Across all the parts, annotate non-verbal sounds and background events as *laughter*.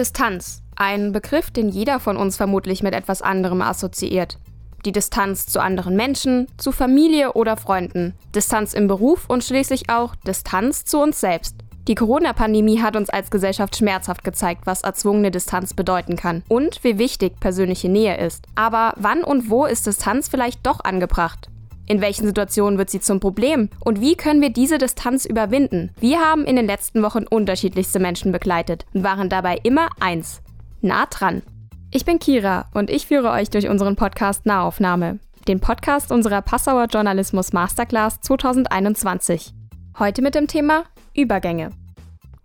Distanz. Ein Begriff, den jeder von uns vermutlich mit etwas anderem assoziiert. Die Distanz zu anderen Menschen, zu Familie oder Freunden. Distanz im Beruf und schließlich auch Distanz zu uns selbst. Die Corona-Pandemie hat uns als Gesellschaft schmerzhaft gezeigt, was erzwungene Distanz bedeuten kann und wie wichtig persönliche Nähe ist. Aber wann und wo ist Distanz vielleicht doch angebracht? In welchen Situationen wird sie zum Problem? Und wie können wir diese Distanz überwinden? Wir haben in den letzten Wochen unterschiedlichste Menschen begleitet und waren dabei immer eins. Nah dran. Ich bin Kira und ich führe euch durch unseren Podcast Nahaufnahme, den Podcast unserer Passauer Journalismus Masterclass 2021. Heute mit dem Thema Übergänge.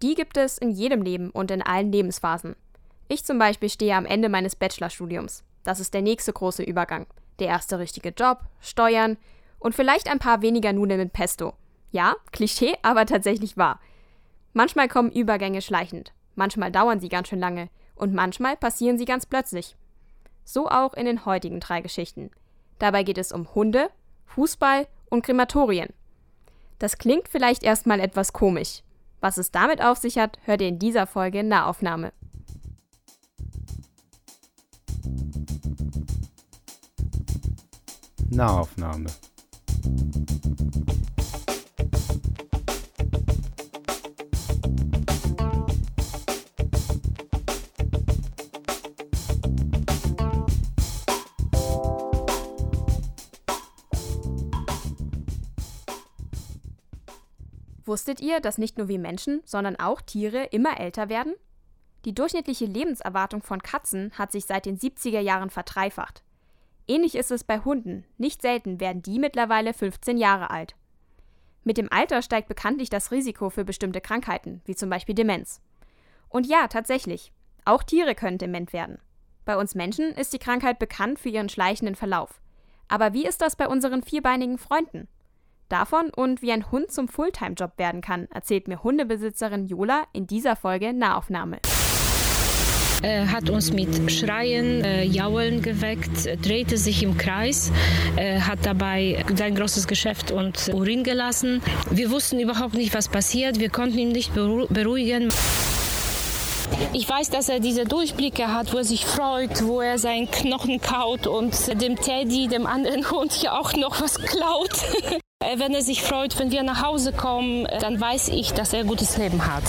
Die gibt es in jedem Leben und in allen Lebensphasen. Ich zum Beispiel stehe am Ende meines Bachelorstudiums. Das ist der nächste große Übergang. Der erste richtige Job, Steuern, und vielleicht ein paar weniger Nudeln mit Pesto. Ja, Klischee, aber tatsächlich wahr. Manchmal kommen Übergänge schleichend, manchmal dauern sie ganz schön lange und manchmal passieren sie ganz plötzlich. So auch in den heutigen drei Geschichten. Dabei geht es um Hunde, Fußball und Krematorien. Das klingt vielleicht erstmal etwas komisch. Was es damit auf sich hat, hört ihr in dieser Folge Nahaufnahme. Nahaufnahme. Wusstet ihr, dass nicht nur wir Menschen, sondern auch Tiere immer älter werden? Die durchschnittliche Lebenserwartung von Katzen hat sich seit den 70er Jahren verdreifacht. Ähnlich ist es bei Hunden. Nicht selten werden die mittlerweile 15 Jahre alt. Mit dem Alter steigt bekanntlich das Risiko für bestimmte Krankheiten, wie zum Beispiel Demenz. Und ja, tatsächlich, auch Tiere können dement werden. Bei uns Menschen ist die Krankheit bekannt für ihren schleichenden Verlauf. Aber wie ist das bei unseren vierbeinigen Freunden? Davon und wie ein Hund zum Fulltime-Job werden kann, erzählt mir Hundebesitzerin Jola in dieser Folge Nahaufnahme. Er hat uns mit Schreien, äh, Jaulen geweckt, drehte sich im Kreis, äh, hat dabei sein großes Geschäft und Urin gelassen. Wir wussten überhaupt nicht, was passiert. Wir konnten ihn nicht beruhigen. Ich weiß, dass er diese Durchblicke hat, wo er sich freut, wo er seinen Knochen kaut und dem Teddy, dem anderen *laughs* Hund, ja auch noch was klaut. *laughs* Wenn er sich freut, wenn wir nach Hause kommen, dann weiß ich, dass er ein gutes Leben hat.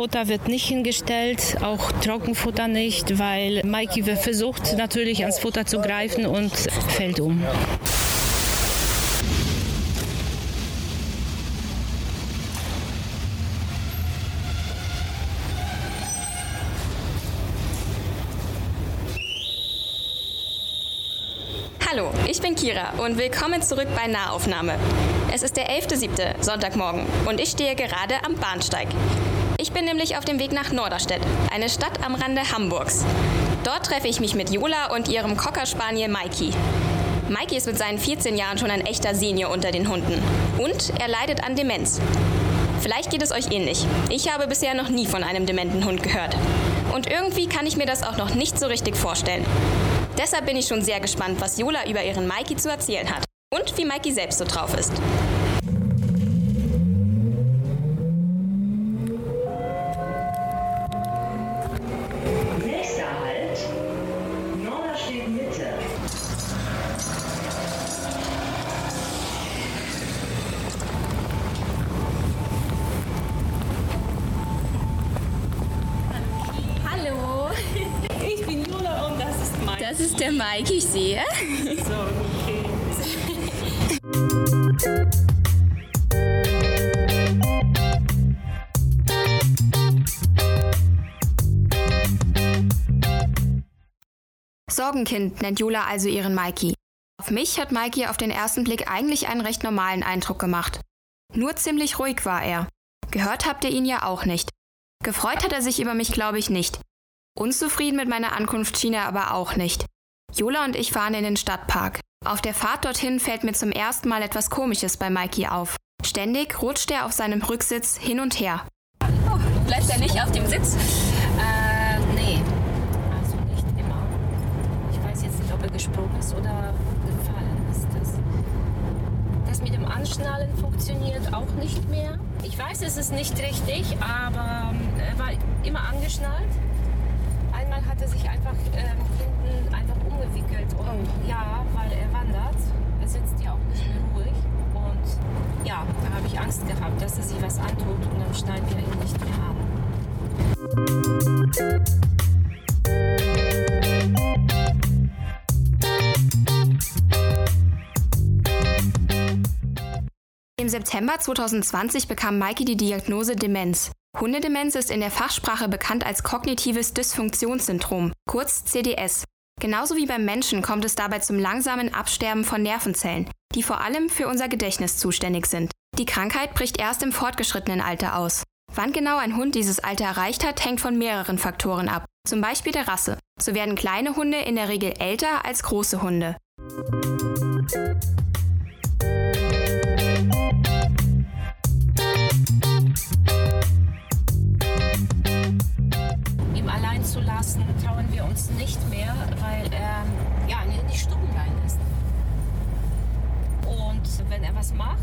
Futter wird nicht hingestellt, auch Trockenfutter nicht, weil Mikey versucht natürlich ans Futter zu greifen und fällt um. Hallo, ich bin Kira und willkommen zurück bei Nahaufnahme. Es ist der 11.7. Sonntagmorgen und ich stehe gerade am Bahnsteig. Ich bin nämlich auf dem Weg nach Norderstedt, eine Stadt am Rande Hamburgs. Dort treffe ich mich mit Jola und ihrem Cocker Spaniel Mikey. Mikey ist mit seinen 14 Jahren schon ein echter Senior unter den Hunden. Und er leidet an Demenz. Vielleicht geht es euch ähnlich. Ich habe bisher noch nie von einem dementen Hund gehört. Und irgendwie kann ich mir das auch noch nicht so richtig vorstellen. Deshalb bin ich schon sehr gespannt, was Jola über ihren Mikey zu erzählen hat. Und wie Mikey selbst so drauf ist. Okay. *laughs* Sorgenkind nennt Jula also ihren Mikey. Auf mich hat Mikey auf den ersten Blick eigentlich einen recht normalen Eindruck gemacht. Nur ziemlich ruhig war er. Gehört habt ihr ihn ja auch nicht. Gefreut hat er sich über mich, glaube ich, nicht. Unzufrieden mit meiner Ankunft schien er aber auch nicht. Jola und ich fahren in den Stadtpark. Auf der Fahrt dorthin fällt mir zum ersten Mal etwas Komisches bei Mikey auf. Ständig rutscht er auf seinem Rücksitz hin und her. Oh, bleibt er nicht auf dem Sitz? Äh, nee. Also nicht immer. Ich weiß jetzt nicht, ob er gesprungen ist oder gefallen ist. Das, das mit dem Anschnallen funktioniert auch nicht mehr. Ich weiß, es ist nicht richtig, aber ähm, er war immer angeschnallt. Einmal hat er sich einfach ähm, hinten einfach umgewickelt. Und Oh. ja, weil er wandert. Er sitzt ja auch nicht mehr ruhig. Und ja, da habe ich Angst gehabt, dass er sich was antut und dann schneiden wir ihn nicht mehr an. Im September 2020 bekam Maiki die Diagnose Demenz. Hundedemenz ist in der Fachsprache bekannt als kognitives Dysfunktionssyndrom, kurz CDS. Genauso wie beim Menschen kommt es dabei zum langsamen Absterben von Nervenzellen, die vor allem für unser Gedächtnis zuständig sind. Die Krankheit bricht erst im fortgeschrittenen Alter aus. Wann genau ein Hund dieses Alter erreicht hat, hängt von mehreren Faktoren ab, zum Beispiel der Rasse. So werden kleine Hunde in der Regel älter als große Hunde. Ihm allein zu lassen, trauen wir uns nicht mehr, weil er ja nicht stubenrein ist. Und wenn er was macht,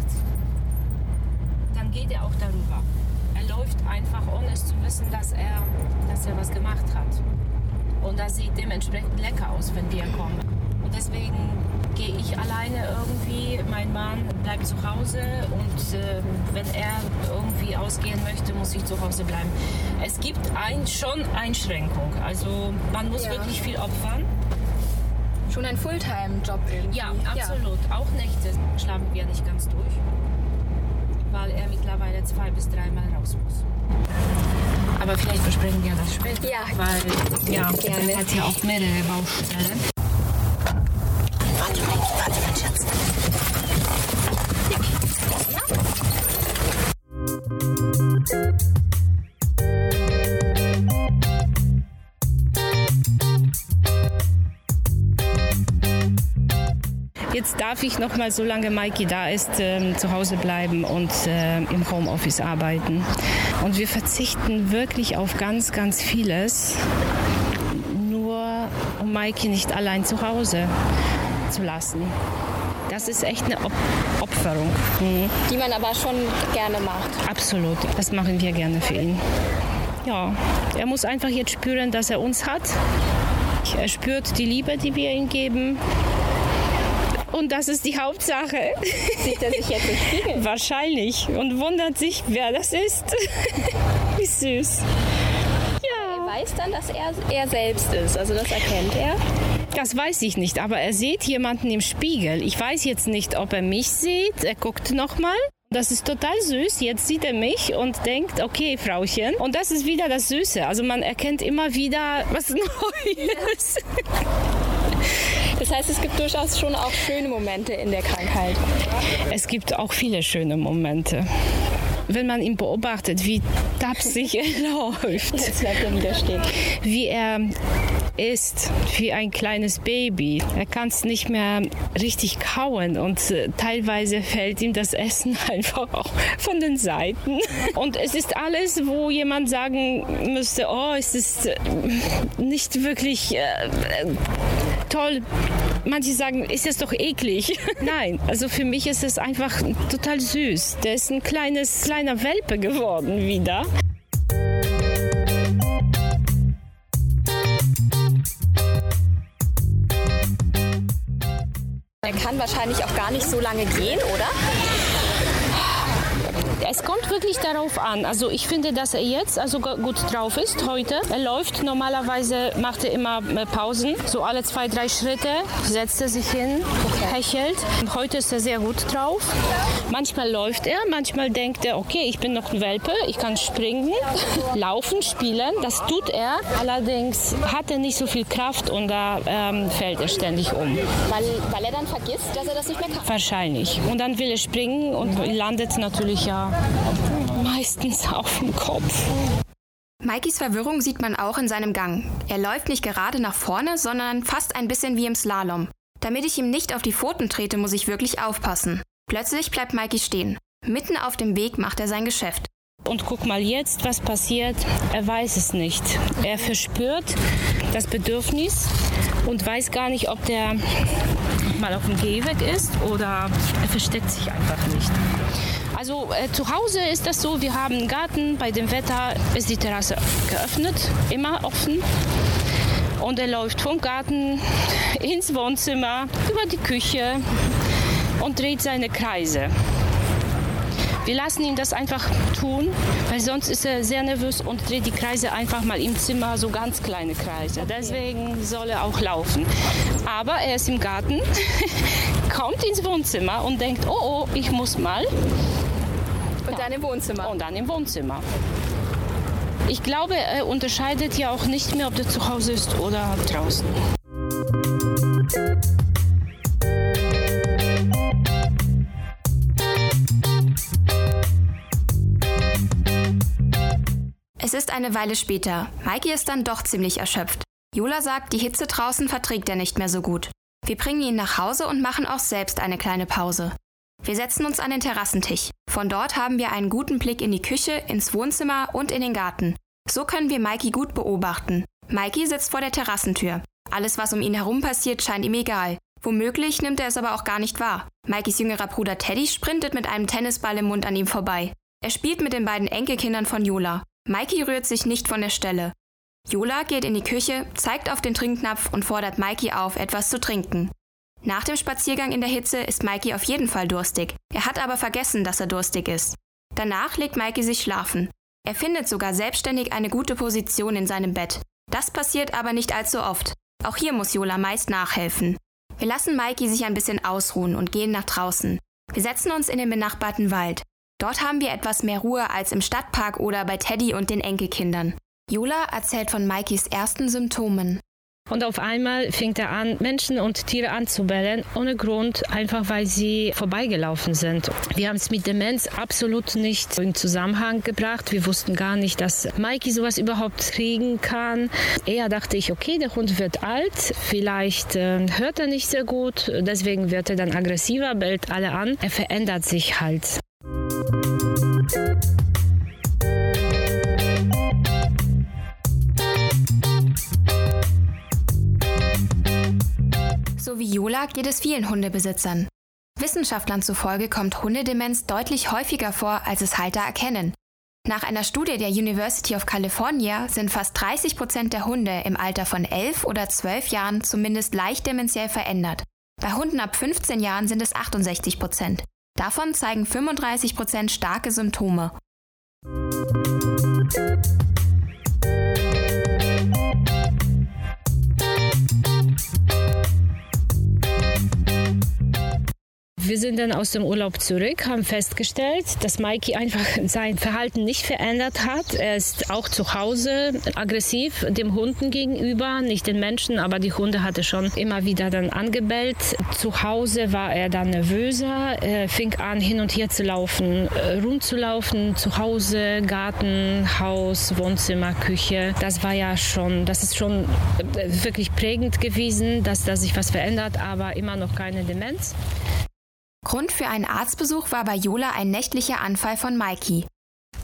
dann geht er auch darüber. Er läuft einfach, ohne es zu wissen, dass er, dass er was gemacht hat. Und das sieht dementsprechend lecker aus, wenn wir kommen. Und deswegen gehe ich alleine irgendwie, mein Mann bleibt zu Hause und ähm, wenn er irgendwie ausgehen möchte, muss ich zu Hause bleiben. Es gibt ein, schon Einschränkung, also man muss Ja. wirklich viel opfern. Schon ein Fulltime-Job irgendwie. Ja, absolut. Auch Nächte schlafen wir nicht ganz durch, weil er mittlerweile zwei bis dreimal raus muss. Aber vielleicht besprechen wir das später. Ja. Weil, ja, Gerne. er hat ja auch mehrere Baustellen. Warte, warte, mein Schatz. Jetzt darf ich noch mal, solange Maiki da ist, ähm, zu Hause bleiben und äh, im Homeoffice arbeiten. Und wir verzichten wirklich auf ganz, ganz vieles, Maiki nicht allein zu Hause zu lassen. Das ist echt eine Op Opferung. Mhm. Die man aber schon gerne macht. Absolut. Das machen wir gerne für ihn. Ja, er muss einfach jetzt spüren, dass er uns hat. Er spürt die Liebe, die wir ihm geben. Und das ist die Hauptsache. Sieht er sich jetzt im Spiegel? *laughs* Wahrscheinlich. Und wundert sich, wer das ist. *laughs* Wie süß. Weiß dann, dass er er selbst ist. Also das erkennt er. Das weiß ich nicht, aber er sieht jemanden im Spiegel. Ich weiß jetzt nicht, ob er mich sieht. Er guckt nochmal. Das ist total süß. Jetzt sieht er mich und denkt, okay, Frauchen. Und das ist wieder das Süße. Also man erkennt immer wieder was *laughs* Neues. Das heißt, es gibt durchaus schon auch schöne Momente in der Krankheit. Es gibt auch viele schöne Momente. Wenn man ihn beobachtet, wie tapsig *laughs* er läuft, Jetzt bleibt er wieder stehen. wie er ist, wie ein kleines Baby. Er kann es nicht mehr richtig kauen und äh, teilweise fällt ihm das Essen *laughs* einfach auch von den Seiten. Und es ist alles, wo jemand sagen müsste, oh, es ist äh, nicht wirklich äh, äh, toll. Manche sagen, ist es doch eklig. *laughs* Nein, also für mich ist es einfach total süß. Der ist ein kleines, kleiner Welpe geworden wieder. Er kann wahrscheinlich auch gar nicht so lange gehen, oder? Es kommt wirklich darauf an. Also ich finde, dass er jetzt also gu- gut drauf ist heute. Er läuft. Normalerweise macht er immer äh, Pausen. So alle zwei, drei Schritte setzt er sich hin, hechelt. Und heute ist er sehr gut drauf. Manchmal läuft er, manchmal denkt er, okay, ich bin noch ein Welpe, ich kann springen, *laughs* laufen, spielen. Das tut er. Allerdings hat er nicht so viel Kraft und da ähm, fällt er ständig um. Weil, weil er dann vergisst, dass er das nicht mehr kann. Wahrscheinlich. Und dann will er springen und landet natürlich ja meistens auf dem Kopf. Maikis Verwirrung sieht man auch in seinem Gang. Er läuft nicht gerade nach vorne, sondern fast ein bisschen wie im Slalom. Damit ich ihm nicht auf die Pfoten trete, muss ich wirklich aufpassen. Plötzlich bleibt Maiki stehen. Mitten auf dem Weg macht er sein Geschäft. Und guck mal jetzt, was passiert. Er weiß es nicht. Er verspürt das Bedürfnis und weiß gar nicht, ob der mal auf dem Gehweg ist oder er versteckt sich einfach nicht. Also äh, zu Hause ist das so, wir haben einen Garten, bei dem Wetter ist die Terrasse geöffnet, immer offen. Und er läuft vom Garten ins Wohnzimmer, über die Küche und dreht seine Kreise. Wir lassen ihn das einfach tun, weil sonst ist er sehr nervös und dreht die Kreise einfach mal im Zimmer, so ganz kleine Kreise. Deswegen soll er auch laufen. Aber er ist im Garten, *laughs* kommt ins Wohnzimmer und denkt, oh, oh, ich muss mal. Und dann im Wohnzimmer. Und dann im Wohnzimmer. Ich glaube, er unterscheidet ja auch nicht mehr, ob er zu Hause ist oder draußen. Es ist eine Weile später. Maiki ist dann doch ziemlich erschöpft. Jola sagt, die Hitze draußen verträgt er nicht mehr so gut. Wir bringen ihn nach Hause und machen auch selbst eine kleine Pause. Wir setzen uns an den Terrassentisch. Von dort haben wir einen guten Blick in die Küche, ins Wohnzimmer und in den Garten. So können wir Maiki gut beobachten. Maiki sitzt vor der Terrassentür. Alles, was um ihn herum passiert, scheint ihm egal. Womöglich nimmt er es aber auch gar nicht wahr. Maikis jüngerer Bruder Teddy sprintet mit einem Tennisball im Mund an ihm vorbei. Er spielt mit den beiden Enkelkindern von Jola. Maiki rührt sich nicht von der Stelle. Jola geht in die Küche, zeigt auf den Trinknapf und fordert Maiki auf, etwas zu trinken. Nach dem Spaziergang in der Hitze ist Maiki auf jeden Fall durstig. Er hat aber vergessen, dass er durstig ist. Danach legt Maiki sich schlafen. Er findet sogar selbstständig eine gute Position in seinem Bett. Das passiert aber nicht allzu oft. Auch hier muss Jola meist nachhelfen. Wir lassen Maiki sich ein bisschen ausruhen und gehen nach draußen. Wir setzen uns in den benachbarten Wald. Dort haben wir etwas mehr Ruhe als im Stadtpark oder bei Teddy und den Enkelkindern. Jola erzählt von Maikis ersten Symptomen. Und auf einmal fängt er an, Menschen und Tiere anzubellen, ohne Grund, einfach weil sie vorbeigelaufen sind. Wir haben es mit Demenz absolut nicht in Zusammenhang gebracht. Wir wussten gar nicht, dass Mikey sowas überhaupt kriegen kann. Eher dachte ich, okay, der Hund wird alt, vielleicht äh, hört er nicht sehr gut, deswegen wird er dann aggressiver, bellt alle an. Er verändert sich halt. So wie Jola geht es vielen Hundebesitzern. Wissenschaftlern zufolge kommt Hundedemenz deutlich häufiger vor, als es Halter erkennen. Nach einer Studie der University of California sind fast 30 Prozent der Hunde im Alter von 11 oder 12 Jahren zumindest leicht dementiell verändert. Bei Hunden ab 15 Jahren sind es 68 Prozent. Davon zeigen 35 Prozent starke Symptome. Wir sind dann aus dem Urlaub zurück, haben festgestellt, dass Mikey einfach sein Verhalten nicht verändert hat. Er ist auch zu Hause aggressiv dem Hunden gegenüber, nicht den Menschen, aber die Hunde hat er schon immer wieder dann angebellt. Zu Hause war er dann nervöser, er fing an hin und her zu laufen, äh, rumzulaufen, zu Hause, Garten, Haus, Wohnzimmer, Küche. Das war ja schon, das ist schon äh, wirklich prägend gewesen, dass da sich was verändert, aber immer noch keine Demenz. Grund für einen Arztbesuch war bei Jola ein nächtlicher Anfall von Maiki.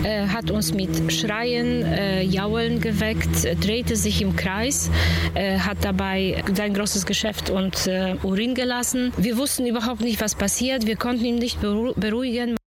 Er hat uns mit Schreien, äh, Jaulen geweckt, drehte sich im Kreis, äh, hat dabei sein großes Geschäft und äh, Urin gelassen. Wir wussten überhaupt nicht, was passiert. Wir konnten ihn nicht beruhigen.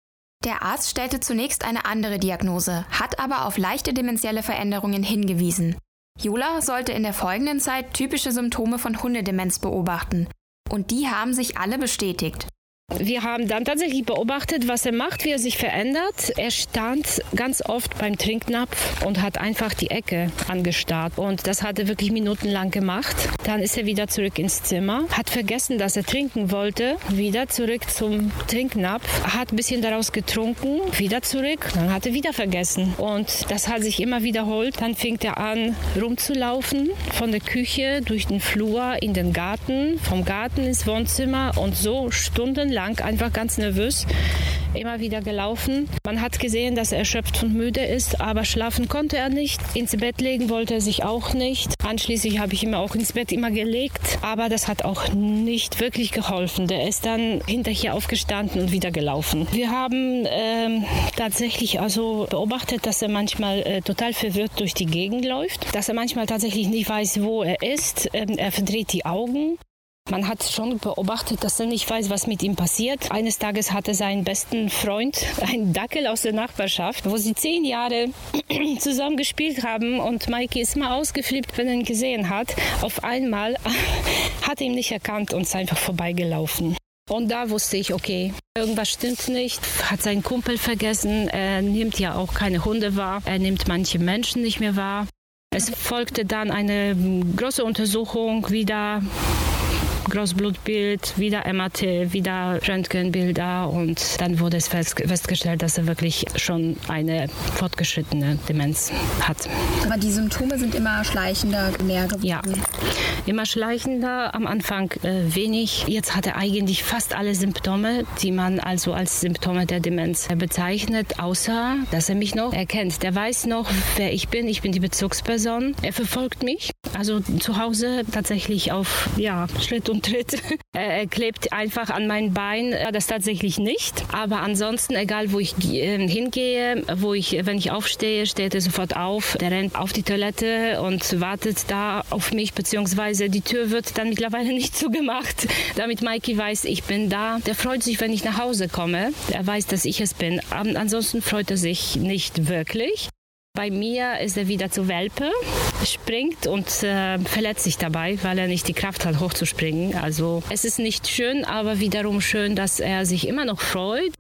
Der Arzt stellte zunächst eine andere Diagnose, hat aber auf leichte dementielle Veränderungen hingewiesen. Jola sollte in der folgenden Zeit typische Symptome von Hundedemenz beobachten. Und die haben sich alle bestätigt. Wir haben dann tatsächlich beobachtet, was er macht, wie er sich verändert. Er stand ganz oft beim Trinknapf und hat einfach die Ecke angestarrt. Und das hat er wirklich minutenlang gemacht. Dann ist er wieder zurück ins Zimmer, hat vergessen, dass er trinken wollte, wieder zurück zum Trinknapf, hat ein bisschen daraus getrunken, wieder zurück, dann hat er wieder vergessen. Und das hat sich immer wiederholt. Dann fing er an, rumzulaufen, von der Küche durch den Flur in den Garten, vom Garten ins Wohnzimmer und so stundenlang lang einfach ganz nervös immer wieder gelaufen. Man hat gesehen, dass er erschöpft und müde ist, aber schlafen konnte er nicht. Ins Bett legen wollte er sich auch nicht. Anschließend habe ich ihn auch ins Bett immer gelegt, aber das hat auch nicht wirklich geholfen. Der ist dann hinterher aufgestanden und wieder gelaufen. Wir haben ähm, tatsächlich also beobachtet, dass er manchmal äh, total verwirrt durch die Gegend läuft, dass er manchmal tatsächlich nicht weiß, wo er ist. Ähm, er verdreht die Augen Man hat schon beobachtet, dass er nicht weiß, was mit ihm passiert. Eines Tages hatte seinen besten Freund, *laughs* einen Dackel aus der Nachbarschaft, wo sie zehn Jahre *clears throat* zusammen gespielt haben und Mikey ist mal ausgeflippt, wenn er ihn gesehen hat. Auf einmal *laughs* hat er ihn nicht erkannt und ist einfach vorbeigelaufen. Und da wusste ich, okay, irgendwas stimmt nicht, hat seinen Kumpel vergessen, er nimmt ja auch keine Hunde wahr, er nimmt manche Menschen nicht mehr wahr. Es folgte dann eine große Untersuchung wieder Großblutbild, wieder MRT, wieder Röntgenbilder und dann wurde es festgestellt, dass er wirklich schon eine fortgeschrittene Demenz hat. Aber die Symptome sind immer schleichender mehr geworden. Ja, immer schleichender. Am Anfang äh, wenig. Jetzt hat er eigentlich fast alle Symptome, die man also als Symptome der Demenz bezeichnet, außer dass er mich noch erkennt. Der weiß noch, wer ich bin. Ich bin die Bezugsperson. Er verfolgt mich. Also zu Hause tatsächlich auf ja, Schritt und Tritt. *laughs* er klebt einfach an mein Bein. Das tatsächlich nicht. Aber ansonsten, egal wo ich äh, hingehe, wo ich, wenn ich aufstehe, steht er sofort auf. Der rennt auf die Toilette und wartet da auf mich, beziehungsweise die Tür wird dann mittlerweile *laughs* nicht zugemacht, damit Mikey weiß, ich bin da. Der freut sich, wenn ich nach Hause komme. Er weiß, dass ich es bin. Ansonsten freut er sich nicht wirklich. Bei mir ist er wieder zu Welpe, springt und äh, verletzt sich dabei, weil er nicht die Kraft hat, hochzuspringen. Also es ist nicht schön, aber wiederum schön, dass er sich immer noch freut.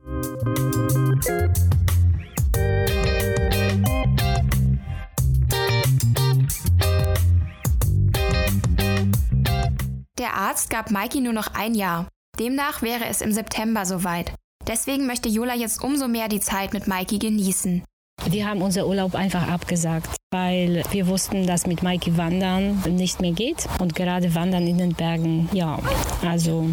Der Arzt gab Mikey nur noch ein Jahr. Demnach wäre es im September soweit. Deswegen möchte Jola jetzt umso mehr die Zeit mit Mikey genießen. Wir haben unser Urlaub einfach abgesagt, weil wir wussten, dass mit Mikey Wandern nicht mehr geht. Und gerade Wandern in den Bergen, ja, also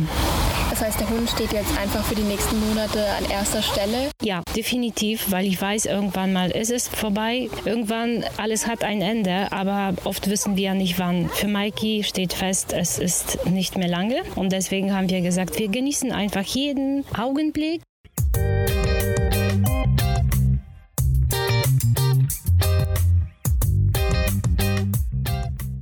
das heißt, der Hund steht jetzt einfach für die nächsten Monate an erster Stelle? Ja, definitiv, weil ich weiß, irgendwann mal ist es vorbei. Irgendwann, alles hat ein Ende, aber oft wissen wir ja nicht wann. Für Mikey steht fest, es ist nicht mehr lange. Und deswegen haben wir gesagt, wir genießen einfach jeden Augenblick.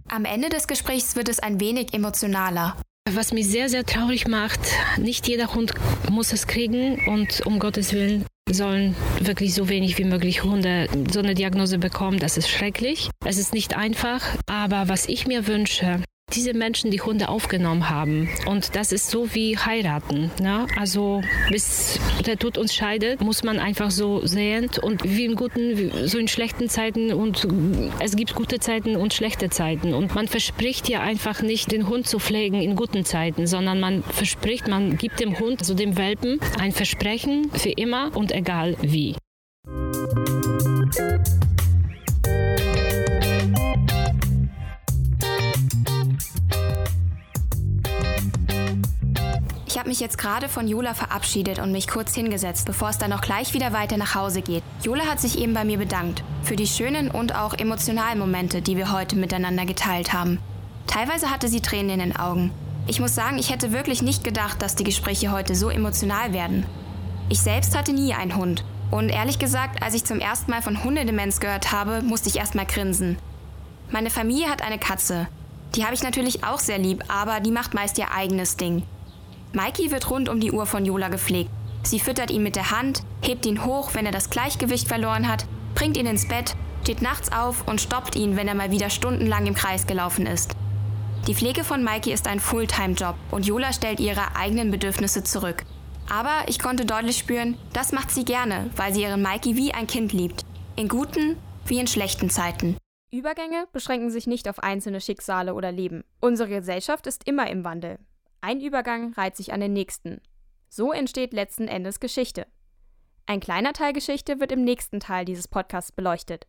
Am Ende des Gesprächs wird es ein wenig emotionaler. Was mich sehr, sehr traurig macht, nicht jeder Hund muss es kriegen und um Gottes Willen sollen wirklich so wenig wie möglich Hunde so eine Diagnose bekommen. Das ist schrecklich. Es ist nicht einfach, aber was ich mir wünsche, diese Menschen die Hunde aufgenommen haben. Und das ist so wie heiraten. Ne? Also bis der Tod uns scheidet, muss man einfach so sehen. Und wie in guten, so in schlechten Zeiten. Und es gibt gute Zeiten und schlechte Zeiten. Und man verspricht ja einfach nicht, den Hund zu pflegen in guten Zeiten, sondern man verspricht, man gibt dem Hund, also dem Welpen, ein Versprechen für immer und egal wie. Ich habe mich jetzt gerade von Jola verabschiedet und mich kurz hingesetzt, bevor es dann noch gleich wieder weiter nach Hause geht. Jola hat sich eben bei mir bedankt für die schönen und auch emotionalen Momente, die wir heute miteinander geteilt haben. Teilweise hatte sie Tränen in den Augen. Ich muss sagen, ich hätte wirklich nicht gedacht, dass die Gespräche heute so emotional werden. Ich selbst hatte nie einen Hund. Und ehrlich gesagt, als ich zum ersten Mal von Hundedemenz gehört habe, musste ich erst mal grinsen. Meine Familie hat eine Katze. Die habe ich natürlich auch sehr lieb, aber die macht meist ihr eigenes Ding. Mikey wird rund um die Uhr von Jola gepflegt. Sie füttert ihn mit der Hand, hebt ihn hoch, wenn er das Gleichgewicht verloren hat, bringt ihn ins Bett, steht nachts auf und stoppt ihn, wenn er mal wieder stundenlang im Kreis gelaufen ist. Die Pflege von Mikey ist ein Fulltime-Job und Jola stellt ihre eigenen Bedürfnisse zurück. Aber ich konnte deutlich spüren, das macht sie gerne, weil sie ihren Mikey wie ein Kind liebt. In guten wie in schlechten Zeiten. Übergänge beschränken sich nicht auf einzelne Schicksale oder Leben. Unsere Gesellschaft ist immer im Wandel. Ein Übergang reiht sich an den nächsten. So entsteht letzten Endes Geschichte. Ein kleiner Teil Geschichte wird im nächsten Teil dieses Podcasts beleuchtet.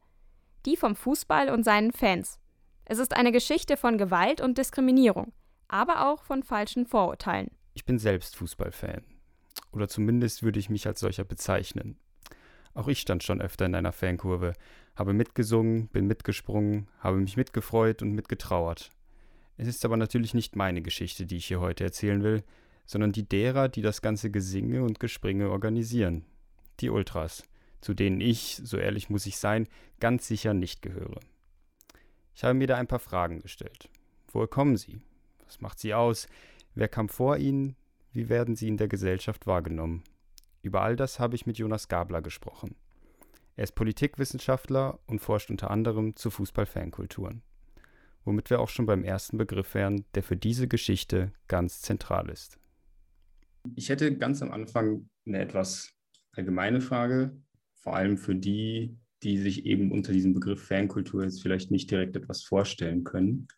Die vom Fußball und seinen Fans. Es ist eine Geschichte von Gewalt und Diskriminierung, aber auch von falschen Vorurteilen. Ich bin selbst Fußballfan. Oder zumindest würde ich mich als solcher bezeichnen. Auch ich stand schon öfter in einer Fankurve, habe mitgesungen, bin mitgesprungen, habe mich mitgefreut und mitgetrauert. Es ist aber natürlich nicht meine Geschichte, die ich hier heute erzählen will, sondern die derer, die das ganze Gesinge und Gespringe organisieren. Die Ultras, zu denen ich, so ehrlich muss ich sein, ganz sicher nicht gehöre. Ich habe mir da ein paar Fragen gestellt. Woher kommen sie? Was macht sie aus? Wer kam vor ihnen? Wie werden sie in der Gesellschaft wahrgenommen? Über all das habe ich mit Jonas Gabler gesprochen. Er ist Politikwissenschaftler und forscht unter anderem zu Fußballfankulturen. Womit wir auch schon beim ersten Begriff wären, der für diese Geschichte ganz zentral ist. Ich hätte ganz am Anfang eine etwas allgemeine Frage, vor allem für die, die sich eben unter diesem Begriff Fankultur jetzt vielleicht nicht direkt etwas vorstellen können.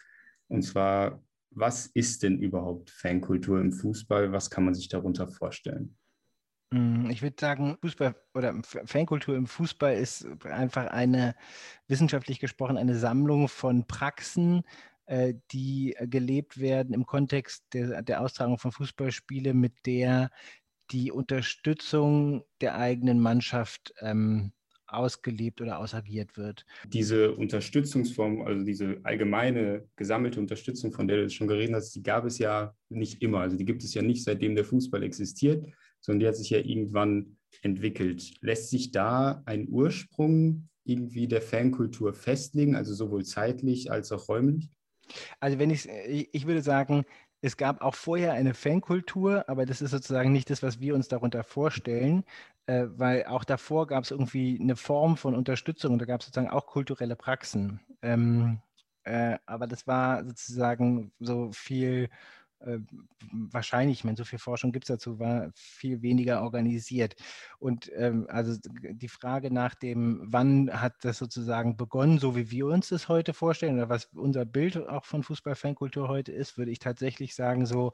Und zwar, was ist denn überhaupt Fankultur im Fußball? Was kann man sich darunter vorstellen? Mm, ich würde sagen, Fußball oder Fankultur im Fußball ist einfach eine, wissenschaftlich gesprochen, eine Sammlung von Praxen, äh, die gelebt werden im Kontext der, der Austragung von Fußballspielen, mit der die Unterstützung der eigenen Mannschaft ähm, ausgelebt oder ausagiert wird. Diese Unterstützungsform, also diese allgemeine gesammelte Unterstützung, von der du schon geredet hast, die gab es ja nicht immer. Also die gibt es ja nicht, seitdem der Fußball existiert, sondern die hat sich ja irgendwann entwickelt. Lässt sich da ein Ursprung irgendwie der Fankultur festlegen, also sowohl zeitlich als auch räumlich? Also wenn ich, ich würde sagen, es gab auch vorher eine Fankultur, aber das ist sozusagen nicht das, was wir uns darunter vorstellen, äh, weil auch davor gab es irgendwie eine Form von Unterstützung und da gab es sozusagen auch kulturelle Praxen. Ähm, äh, aber das war sozusagen so viel äh, wahrscheinlich, ich meine, so viel Forschung gibt es dazu, war viel weniger organisiert. Und ähm, also die Frage nach dem, wann hat das sozusagen begonnen, so wie wir uns das heute vorstellen oder was unser Bild auch von Fußballfankultur heute ist, würde ich tatsächlich sagen, so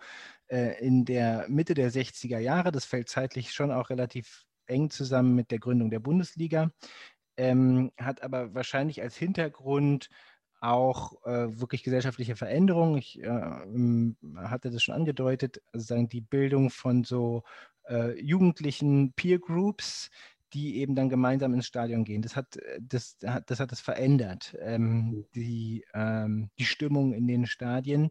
äh, in der Mitte der 60er Jahre, das fällt zeitlich schon auch relativ eng zusammen mit der Gründung der Bundesliga, ähm, hat aber wahrscheinlich als Hintergrund auch äh, wirklich gesellschaftliche Veränderungen. Ich äh, hatte das schon angedeutet, also sagen die Bildung von so äh, jugendlichen Peer Groups, die eben dann gemeinsam ins Stadion gehen. Das hat das, das, hat das verändert, ähm, die, ähm, die Stimmung in den Stadien.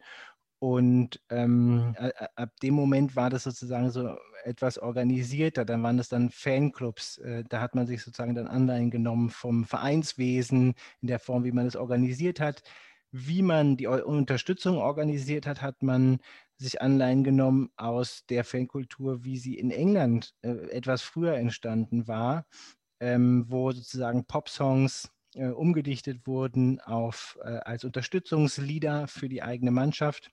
Und ähm, ab dem Moment war das sozusagen so etwas organisierter. Dann waren das dann Fanclubs. Äh, da hat man sich sozusagen dann Anleihen genommen vom Vereinswesen in der Form, wie man es organisiert hat. Wie man die Unterstützung organisiert hat, hat man sich Anleihen genommen aus der Fankultur, wie sie in England äh, etwas früher entstanden war, ähm, wo sozusagen Popsongs äh, umgedichtet wurden auf, als Unterstützungslieder für die eigene Mannschaft.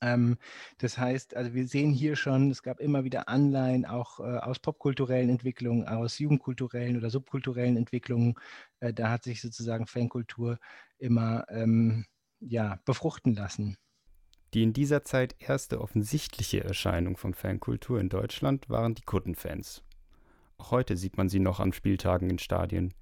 Ähm, das heißt, also wir sehen hier schon, es gab immer wieder Anleihen auch äh, aus popkulturellen Entwicklungen, aus jugendkulturellen oder subkulturellen Entwicklungen. Äh, da hat sich sozusagen Fankultur immer ähm, ja, befruchten lassen. Die in dieser Zeit erste offensichtliche Erscheinung von Fankultur in Deutschland waren die Kuttenfans. Auch heute sieht man sie noch an Spieltagen in Stadien.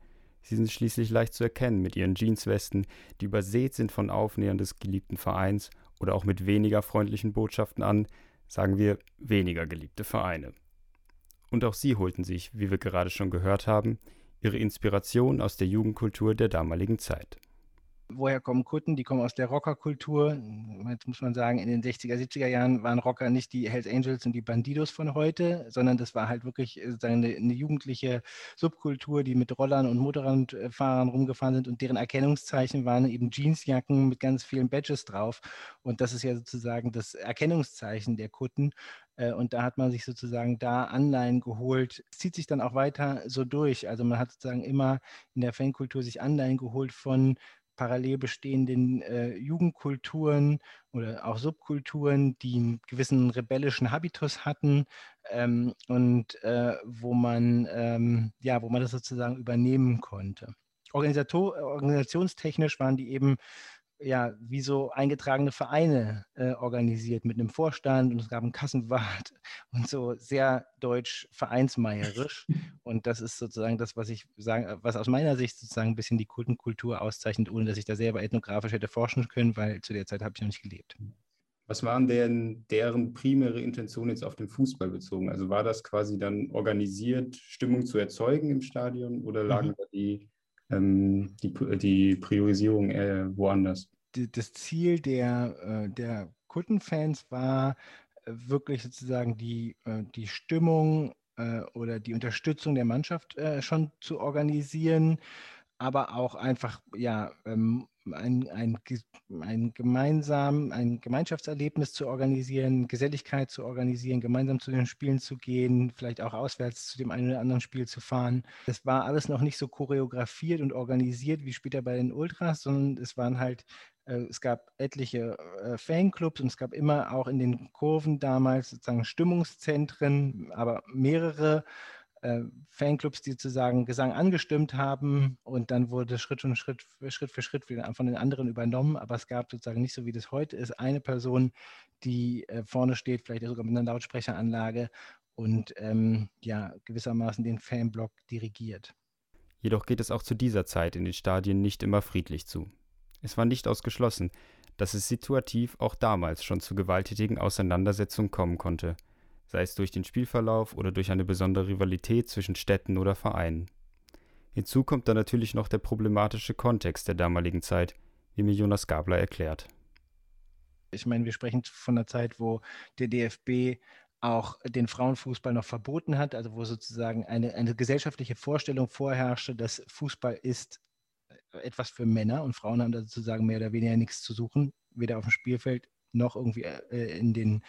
Sie sind schließlich leicht zu erkennen mit ihren Jeanswesten, die übersät sind von Aufnähern des geliebten Vereins oder auch mit weniger freundlichen Botschaften an, sagen wir weniger geliebte Vereine. Und auch sie holten sich, wie wir gerade schon gehört haben, ihre Inspiration aus der Jugendkultur der damaligen Zeit. Woher kommen Kutten? Die kommen aus der Rockerkultur. Jetzt muss man sagen, in den 60er, 70er Jahren waren Rocker nicht die Hells Angels und die Bandidos von heute, sondern das war halt wirklich äh, eine, eine jugendliche Subkultur, die mit Rollern und Motorradfahrern rumgefahren sind und deren Erkennungszeichen waren eben Jeansjacken mit ganz vielen Badges drauf. Und das ist ja sozusagen das Erkennungszeichen der Kutten. Äh, und da hat man sich sozusagen da Anleihen geholt. Es zieht sich dann auch weiter so durch. Also man hat sozusagen immer in der Fankultur sich Anleihen geholt von parallel bestehenden äh, Jugendkulturen oder auch Subkulturen, die einen gewissen rebellischen Habitus hatten ähm, und äh, wo man ähm, ja, wo man das sozusagen übernehmen konnte. Organisator organisationstechnisch waren die eben ja, wie so eingetragene Vereine äh, organisiert mit einem Vorstand und es gab einen Kassenwart *laughs* und so sehr deutsch vereinsmeierisch. Und das ist sozusagen das, was ich sagen, was aus meiner Sicht sozusagen ein bisschen die Kultenkultur auszeichnet, ohne dass ich da selber ethnografisch hätte forschen können, weil zu der Zeit habe ich noch nicht gelebt. Was waren denn deren primäre Intention jetzt auf den Fußball bezogen? Also war das quasi dann organisiert, Stimmung zu erzeugen im Stadion oder lagen mhm. da die ähm, die, die Priorisierung eher woanders. Das Ziel der, äh, der Kundenfans war äh, wirklich sozusagen die, äh, die Stimmung oder die Unterstützung der Mannschaft schon zu organisieren, aber auch einfach ja ähm, ein, ein, ein gemeinsam, ein Gemeinschaftserlebnis zu organisieren, Geselligkeit zu organisieren, gemeinsam zu den Spielen zu gehen, vielleicht auch auswärts zu dem einen oder anderen Spiel zu fahren. Das war alles noch nicht so choreografiert und organisiert wie später bei den Ultras, sondern es waren halt äh, es gab etliche äh, Fanclubs und es gab immer auch in den Kurven damals sozusagen Stimmungszentren, aber mehrere äh, Fanclubs, die sozusagen Gesang angestimmt haben und dann wurde Schritt und Schritt, Schritt für Schritt von den anderen übernommen. Aber es gab sozusagen nicht so, wie das heute ist, eine Person, die äh, vorne steht, vielleicht sogar mit einer Lautsprecheranlage und ähm, ja, gewissermaßen den Fanblock dirigiert. Jedoch geht es auch zu dieser Zeit in den Stadien nicht immer friedlich zu. Es war nicht ausgeschlossen, dass es situativ auch damals schon zu gewalttätigen Auseinandersetzungen kommen konnte – sei es durch den Spielverlauf oder durch eine besondere Rivalität zwischen Städten oder Vereinen. Hinzu kommt dann natürlich noch der problematische Kontext der damaligen Zeit, wie mir Jonas Gabler erklärt. Ich meine, wir sprechen von einer Zeit, wo der DFB auch den Frauenfußball noch verboten hat, also wo sozusagen eine, eine gesellschaftliche Vorstellung vorherrschte, dass Fußball ist etwas für Männer und Frauen haben da sozusagen mehr oder weniger nichts zu suchen, weder auf dem Spielfeld noch irgendwie äh, in den,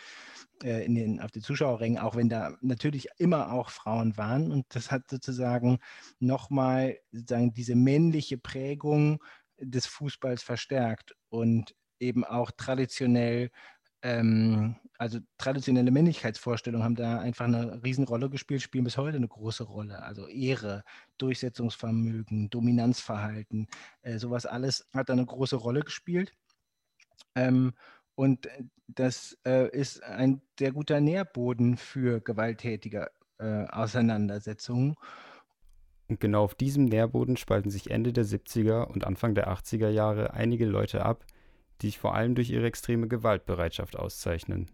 äh, in den, auf den Zuschauerrängen, auch wenn da natürlich immer auch Frauen waren. Und das hat sozusagen nochmal sozusagen diese männliche Prägung des Fußballs verstärkt und eben auch traditionell ähm, also traditionelle Männlichkeitsvorstellungen haben da einfach eine Riesenrolle gespielt, spielen bis heute eine große Rolle. Also Ehre, Durchsetzungsvermögen, Dominanzverhalten, äh, sowas alles hat da eine große Rolle gespielt. Und äh, das äh, ist ein sehr guter Nährboden für gewalttätige äh, Auseinandersetzungen. Und genau auf diesem Nährboden spalten sich Ende der 70er und Anfang der 80er Jahre einige Leute ab, die sich vor allem durch ihre extreme Gewaltbereitschaft auszeichnen.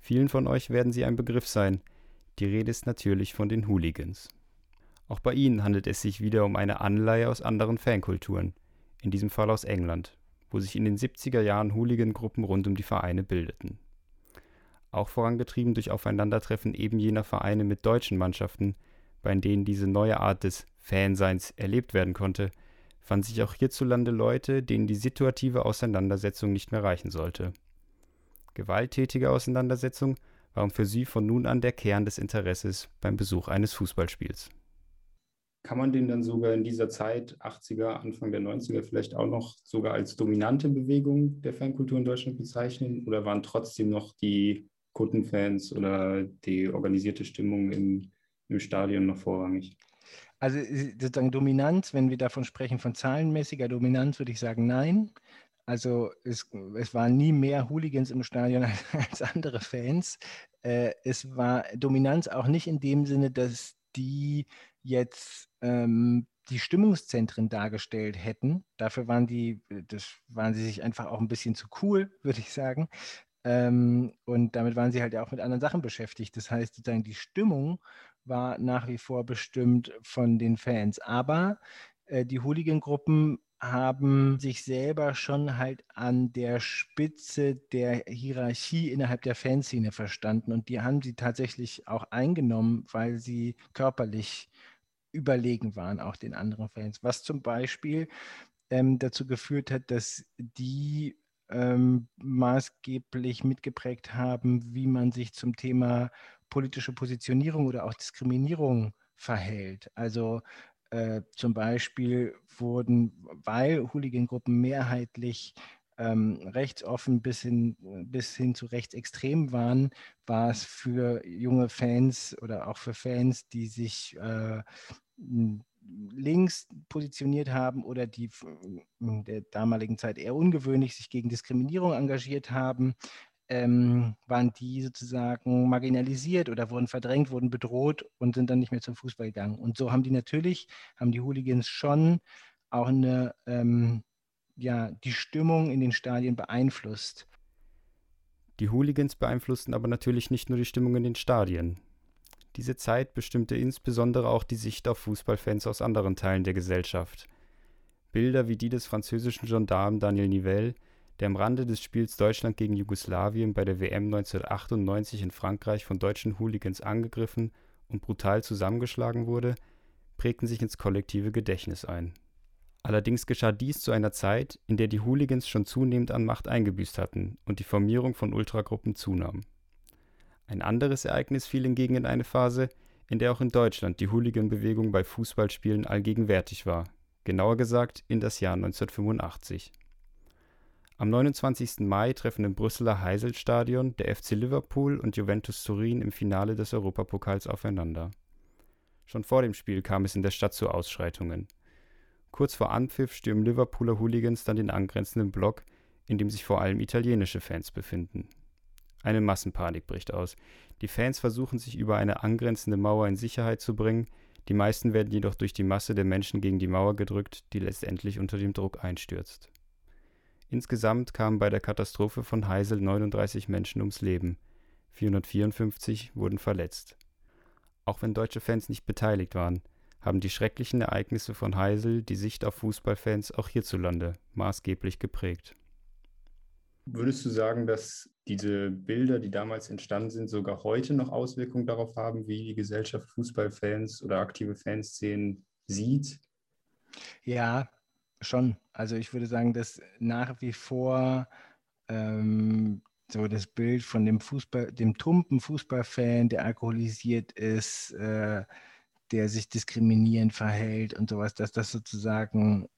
Vielen von euch werden sie ein Begriff sein. Die Rede ist natürlich von den Hooligans. Auch bei ihnen handelt es sich wieder um eine Anleihe aus anderen Fankulturen, in diesem Fall aus England wo sich in den 70er Jahren Hooligan-Gruppen rund um die Vereine bildeten. Auch vorangetrieben durch Aufeinandertreffen eben jener Vereine mit deutschen Mannschaften, bei denen diese neue Art des Fanseins erlebt werden konnte, fanden sich auch hierzulande Leute, denen die situative Auseinandersetzung nicht mehr reichen sollte. Gewalttätige Auseinandersetzungen waren für sie von nun an der Kern des Interesses beim Besuch eines Fußballspiels. Kann man den dann sogar in dieser Zeit, 80er, Anfang der 90er, vielleicht auch noch sogar als dominante Bewegung der Fankultur in Deutschland bezeichnen? Oder waren trotzdem noch die Kuttenfans oder die organisierte Stimmung im, im Stadion noch vorrangig? Also sozusagen Dominanz, wenn wir davon sprechen, von zahlenmäßiger Dominanz, würde ich sagen, nein. Also es, es waren nie mehr Hooligans im Stadion *laughs* als, als andere Fans. Äh, es war Dominanz auch nicht in dem Sinne, dass die jetzt ähm, die Stimmungszentren dargestellt hätten. Dafür waren die, das waren sie sich einfach auch ein bisschen zu cool, *laughs* würde ich sagen. Ähm, und damit waren sie halt auch mit anderen Sachen beschäftigt. Das heißt, sozusagen die Stimmung war nach wie vor bestimmt von den Fans. Aber äh, die Hooligan-Gruppen haben sich selber schon halt an der Spitze der Hierarchie innerhalb der Fanszene verstanden und die haben sie tatsächlich auch eingenommen, weil sie körperlich überlegen waren, auch den anderen Fans. Was zum Beispiel ähm, dazu geführt hat, dass die ähm, maßgeblich mitgeprägt haben, wie man sich zum Thema politische Positionierung oder auch Diskriminierung verhält. Also äh, zum Beispiel wurden, weil Hooligan-Gruppen mehrheitlich ähm, rechtsoffen bis hin, bis hin zu rechtsextrem waren, war es für junge Fans oder auch für Fans, die sich äh, links positioniert haben oder die in der damaligen Zeit eher ungewöhnlich sich gegen Diskriminierung engagiert haben, ähm, waren die sozusagen marginalisiert oder wurden verdrängt, wurden bedroht und sind dann nicht mehr zum Fußball gegangen. Und so haben die natürlich, haben die Hooligans schon auch eine ähm, ja, die Stimmung in den Stadien beeinflusst. Die Hooligans beeinflussten aber natürlich nicht nur die Stimmung in den Stadien. Diese Zeit bestimmte insbesondere auch die Sicht auf Fußballfans aus anderen Teilen der Gesellschaft. Bilder wie die des französischen Gendarmen Daniel Nivelle, der am Rande des Spiels Deutschland gegen Jugoslawien bei der WM 1998 in Frankreich von deutschen Hooligans angegriffen und brutal zusammengeschlagen wurde, prägten sich ins kollektive Gedächtnis ein. Allerdings geschah dies zu einer Zeit, in der die Hooligans schon zunehmend an Macht eingebüßt hatten und die Formierung von Ultragruppen zunahm. Ein anderes Ereignis fiel hingegen in eine Phase, in der auch in Deutschland die Hooligan-Bewegung bei Fußballspielen allgegenwärtig war, genauer gesagt in das Jahr 1985. Am 29. Mai treffen im Brüsseler Heiselstadion der FC Liverpool und Juventus Turin im Finale des Europapokals aufeinander. Schon vor dem Spiel kam es in der Stadt zu Ausschreitungen. Kurz vor Anpfiff stürmen Liverpooler Hooligans dann den angrenzenden Block, in dem sich vor allem italienische Fans befinden. Eine Massenpanik bricht aus. Die Fans versuchen sich über eine angrenzende Mauer in Sicherheit zu bringen, die meisten werden jedoch durch die Masse der Menschen gegen die Mauer gedrückt, die letztendlich unter dem Druck einstürzt. Insgesamt kamen bei der Katastrophe von Heisel 39 Menschen ums Leben, 454 wurden verletzt. Auch wenn deutsche Fans nicht beteiligt waren, haben die schrecklichen Ereignisse von Heisel die Sicht auf Fußballfans auch hierzulande maßgeblich geprägt. Würdest du sagen, dass diese Bilder, die damals entstanden sind, sogar heute noch Auswirkungen darauf haben, wie die Gesellschaft Fußballfans oder aktive Fanszenen sieht? Ja, schon. Also ich würde sagen, dass nach wie vor ähm, so das Bild von dem Fußball, dem tumpen Fußballfan, der alkoholisiert ist, äh, der sich diskriminierend verhält und sowas, dass das sozusagen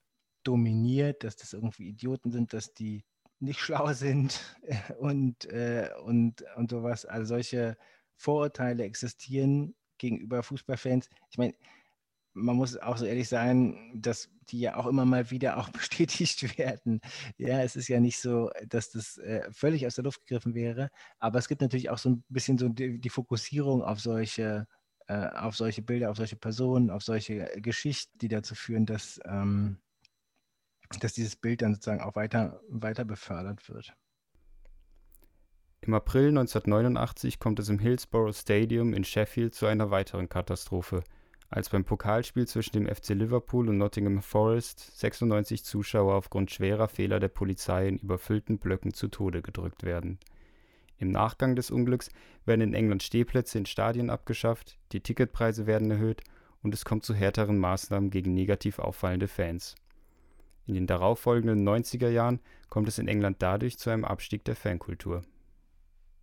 dominiert, dass das irgendwie Idioten sind, dass die nicht *laughs* schlau sind *laughs* und, äh, und, und sowas. Also solche Vorurteile existieren gegenüber Fußballfans. Ich meine, man muss auch so ehrlich sein, dass die ja auch immer mal wieder auch *laughs* bestätigt werden. Ja, es ist ja nicht so, dass das äh, völlig aus der Luft gegriffen wäre, aber es gibt natürlich auch so ein bisschen so die, die Fokussierung auf solche äh, auf solche Bilder, auf solche Personen, auf solche Geschichten, die dazu führen, dass, ähm, dass dieses Bild dann sozusagen auch weiter, weiter befördert wird. Im April 1989 kommt es im Hillsborough Stadium in Sheffield zu einer weiteren Katastrophe, als beim Pokalspiel zwischen dem FC Liverpool und Nottingham Forest 96 Zuschauer aufgrund schwerer Fehler der Polizei in überfüllten Blöcken zu Tode gedrückt werden. Im Nachgang des Unglücks werden in England Stehplätze in Stadien abgeschafft, die Ticketpreise werden erhöht und es kommt zu härteren Maßnahmen gegen negativ auffallende Fans. In den darauffolgenden 90er Jahren kommt es in England dadurch zu einem Abstieg der Fankultur.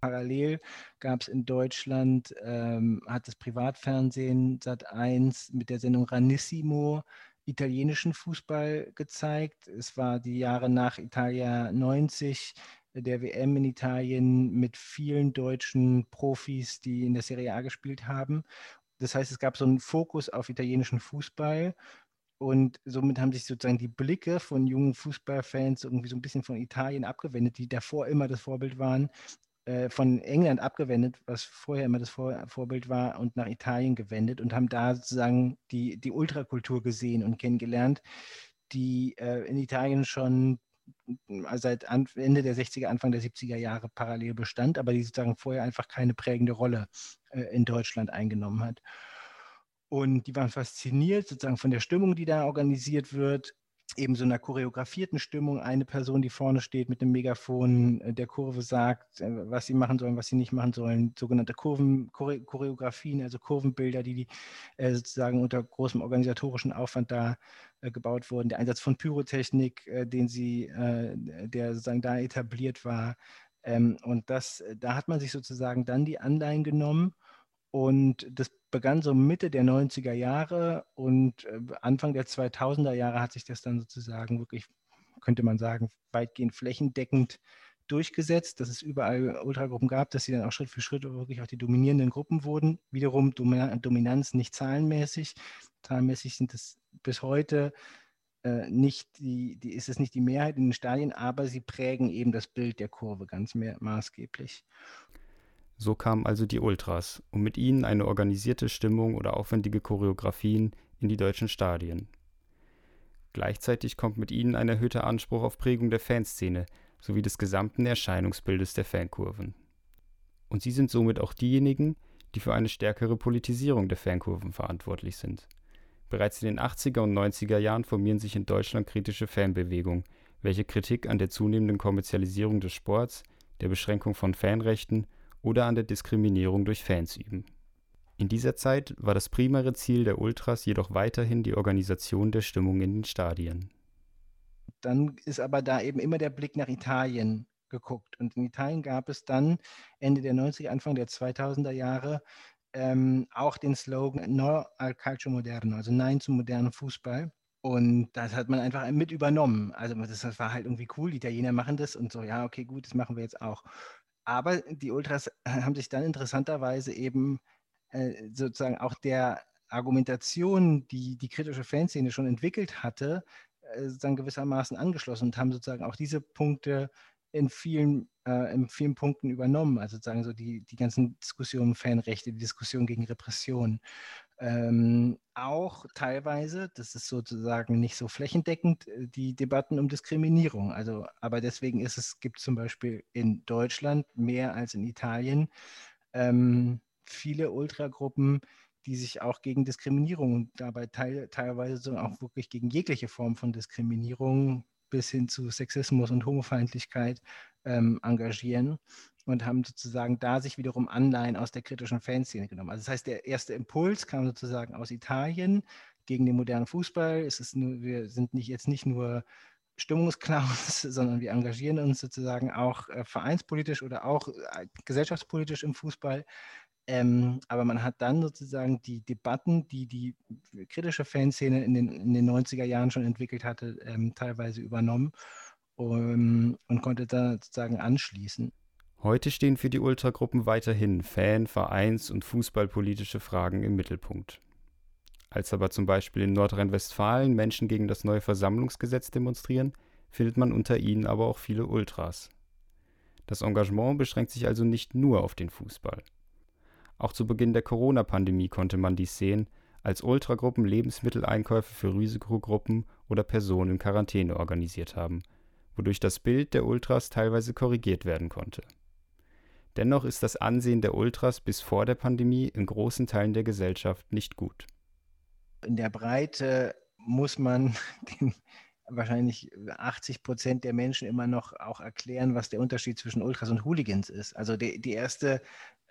Parallel gab es in Deutschland, ähm, hat das Privatfernsehen Sat1 mit der Sendung Ranissimo italienischen Fußball gezeigt. Es war die Jahre nach Italia 90 der WM in Italien mit vielen deutschen Profis, die in der Serie A gespielt haben. Das heißt, es gab so einen Fokus auf italienischen Fußball und somit haben sich sozusagen die Blicke von jungen Fußballfans irgendwie so ein bisschen von Italien abgewendet, die davor immer das Vorbild waren, von England abgewendet, was vorher immer das Vor Vorbild war, und nach Italien gewendet und haben da sozusagen die, die Ultrakultur gesehen und kennengelernt, die äh, in Italien schon seit Ende der 60er, Anfang der 70er Jahre parallel bestand, aber die sozusagen vorher einfach keine prägende Rolle äh, in Deutschland eingenommen hat. Und die waren fasziniert sozusagen von der Stimmung, die da organisiert wird, eben so einer choreografierten Stimmung. Eine Person, die vorne steht mit dem Megafon äh, der Kurve sagt, äh, was sie machen sollen, was sie nicht machen sollen. Sogenannte Kurven, Choreografien, also Kurvenbilder, die, die sozusagen unter großem organisatorischen Aufwand da äh, gebaut wurden, der Einsatz von Pyrotechnik, äh, den sie, äh, der sozusagen da etabliert war. Ähm, und das, da hat man sich sozusagen dann die Anleihen genommen und das begann so Mitte der 90er Jahre und Anfang der 2000er Jahre hat sich das dann sozusagen wirklich, könnte man sagen, weitgehend flächendeckend durchgesetzt, dass es überall Ultragruppen gab, dass sie dann auch Schritt für Schritt wirklich auch die dominierenden Gruppen wurden. Wiederum Dominanz nicht zahlenmäßig. Zahlenmäßig sind es bis heute äh, nicht die, die, ist es nicht die Mehrheit in den Stadien, aber sie prägen eben das Bild der Kurve ganz mehr, maßgeblich. So kamen also die Ultras und mit ihnen eine organisierte Stimmung oder aufwendige Choreografien in die deutschen Stadien. Gleichzeitig kommt mit ihnen ein erhöhter Anspruch auf Prägung der Fanszene sowie des gesamten Erscheinungsbildes der Fankurven. Und sie sind somit auch diejenigen, die für eine stärkere Politisierung der Fankurven verantwortlich sind. Bereits in den 80er und 90er Jahren formieren sich in Deutschland kritische Fanbewegungen, welche Kritik an der zunehmenden Kommerzialisierung des Sports, der Beschränkung von Fanrechten oder an der Diskriminierung durch Fans üben. In dieser Zeit war das primäre Ziel der Ultras jedoch weiterhin die Organisation der Stimmung in den Stadien. Dann ist aber da eben immer der Blick nach Italien geguckt. Und in Italien gab es dann Ende der 90er, Anfang der 2000er Jahre ähm, auch den Slogan No al calcio moderno, also Nein zum modernen Fußball. Und das hat man einfach mit übernommen. Also das war halt irgendwie cool, die Italiener machen das und so, ja, okay, gut, das machen wir jetzt auch. Aber die Ultras *laughs* haben sich dann interessanterweise eben äh, sozusagen auch der Argumentation, die die kritische Fanszene schon entwickelt hatte, äh, sozusagen gewissermaßen angeschlossen und haben sozusagen auch diese Punkte in vielen, äh, in vielen Punkten übernommen. Also sozusagen so die, die ganzen Diskussionen Fanrechte, die Diskussion gegen Repression. Ähm, auch teilweise, das ist sozusagen nicht so flächendeckend, äh, die Debatten um Diskriminierung. Also, aber deswegen ist es, gibt zum Beispiel in Deutschland mehr als in Italien ähm, viele Ultragruppen, die sich auch gegen Diskriminierung und dabei teil, teilweise auch wirklich gegen jegliche Form von Diskriminierung bis hin zu Sexismus und Homofeindlichkeit ähm, engagieren und haben sozusagen da sich wiederum Anleihen aus der kritischen Fanszene genommen. Also das heißt, der erste Impuls kam sozusagen aus Italien gegen den modernen Fußball. Es ist nur, wir sind nicht jetzt nicht nur Stimmungsclowns, *laughs* sondern wir engagieren uns sozusagen auch äh, vereinspolitisch oder auch äh, gesellschaftspolitisch im Fußball. Ähm, aber man hat dann sozusagen die Debatten, die die kritische Fanszene in den, in den 90er Jahren schon entwickelt hatte, ähm, teilweise übernommen um, und konnte da sozusagen anschließen. Heute stehen für die Ultragruppen weiterhin Fan-, Vereins- und fußballpolitische Fragen im Mittelpunkt. Als aber zum Beispiel in Nordrhein-Westfalen Menschen gegen das neue Versammlungsgesetz demonstrieren, findet man unter ihnen aber auch viele Ultras. Das Engagement beschränkt sich also nicht nur auf den Fußball. Auch zu Beginn der Corona-Pandemie konnte man dies sehen, als Ultragruppen Lebensmitteleinkäufe für Risikogruppen oder Personen in Quarantäne organisiert haben, wodurch das Bild der Ultras teilweise korrigiert werden konnte. Dennoch ist das Ansehen der Ultras bis vor der Pandemie in großen Teilen der Gesellschaft nicht gut. In der Breite muss man *laughs* den wahrscheinlich 80 Prozent der Menschen immer noch auch erklären, was der Unterschied zwischen Ultras und Hooligans ist. Also die, die erste